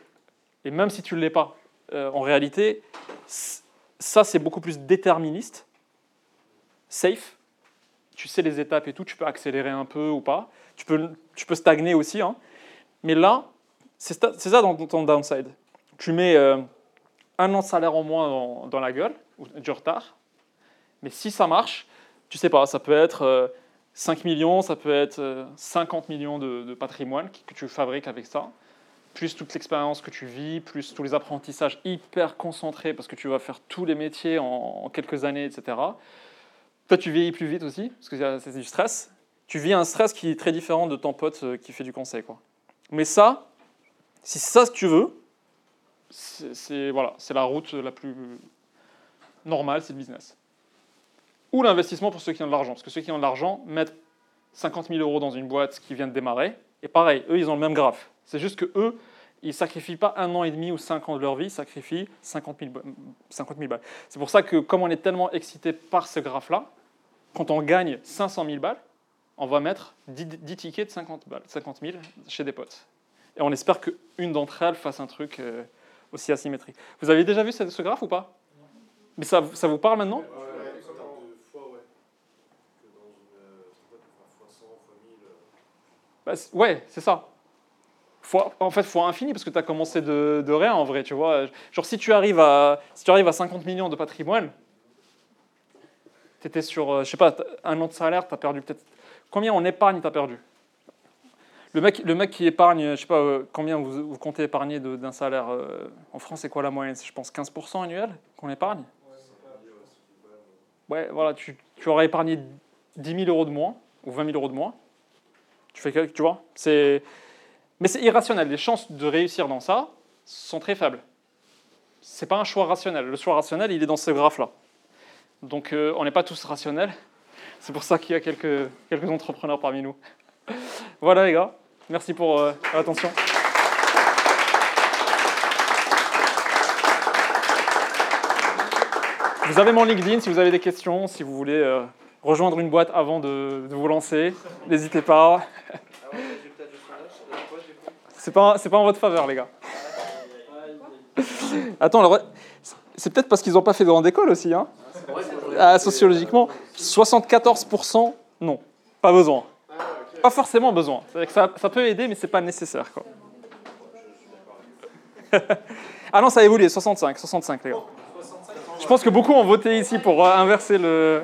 Et même si tu ne l'es pas, euh, en réalité, ça c'est beaucoup plus déterministe, safe. Tu sais les étapes et tout, tu peux accélérer un peu ou pas. Tu peux, tu peux stagner aussi. hein. Mais là, c'est ça dans ton downside. Tu mets euh, un an de salaire en moins dans, la gueule, du retard. Mais si ça marche, tu sais pas, ça peut être euh, 5 millions, ça peut être euh, 50 millions de, de patrimoine que tu fabriques avec ça, plus toute l'expérience que tu vis, plus tous les apprentissages hyper concentrés parce que tu vas faire tous les métiers en, quelques années, etc. Toi, tu vieillis plus vite aussi, parce que c'est c'est du stress. Tu vis un stress qui est très différent de ton pote euh, qui fait du conseil. Quoi. Mais ça, si c'est ça ce que tu veux, c'est- voilà, c'est la route la plus normale, c'est le business. Ou l'investissement pour ceux qui ont de l'argent. Parce que ceux qui ont de l'argent mettent 50 000 euros dans une boîte qui vient de démarrer. Et pareil, eux, ils ont le même graphe. C'est juste que eux, ils ne sacrifient pas un an et demi ou cinq ans de leur vie, ils sacrifient 50 000, ba- 50 000 balles. C'est pour ça que, comme on est tellement excité par ce graphe-là, quand on gagne 500 000 balles, on va mettre 10, 10 tickets de 50, balles, 50 000 chez des potes. Et on espère qu'une d'entre elles fasse un truc euh, aussi asymétrique. Vous avez déjà vu ce, ce graphe ou pas? Mais ça, ça vous parle maintenant? Ouais, en termes de fois, ouais. Que dans une boîte, on fait fois 100, fois 1000. Bah, ouais, c'est ça. En fait, fois infini, parce que tu as commencé de, rien en vrai, tu vois. Genre, si tu arrives à, si tu arrives à 50 millions de patrimoine, tu étais sur, euh, je sais pas, un an de salaire, tu as perdu peut-être. Combien en épargne tu as perdu? Le mec, le mec qui épargne, je sais pas, euh, combien vous, comptez épargner d'un salaire euh, En France, c'est quoi la moyenne? Je pense, 15% annuel qu'on épargne? Ouais, voilà, tu, tu aurais épargné 10 000 euros de moins, ou 20 000 euros de moins. Tu fais tu vois c'est, Mais c'est irrationnel. Les chances de réussir dans ça sont très faibles. C'est pas un choix rationnel. Le choix rationnel, il est dans ce graphe-là. Donc, euh, on n'est pas tous rationnels. C'est pour ça qu'il y a quelques, quelques entrepreneurs parmi nous. voilà, les gars. Merci pour euh, l'attention. Vous avez mon LinkedIn si vous avez des questions, si vous voulez euh, rejoindre une boîte avant de, de vous lancer, n'hésitez pas. Alors, le résultat du sondage, ça donne quoi, du coup C'est pas, c'est pas en votre faveur, les gars. Attends, alors, c'est peut-être parce qu'ils n'ont pas fait de grande école aussi. Hein ah, sociologiquement, 74%, non, pas besoin. Pas forcément besoin. Ça peut aider, mais c'est pas nécessaire. Quoi. ah non, ça a évolué, 65, 65 les gars. Je pense que beaucoup ont voté ici pour euh, inverser le,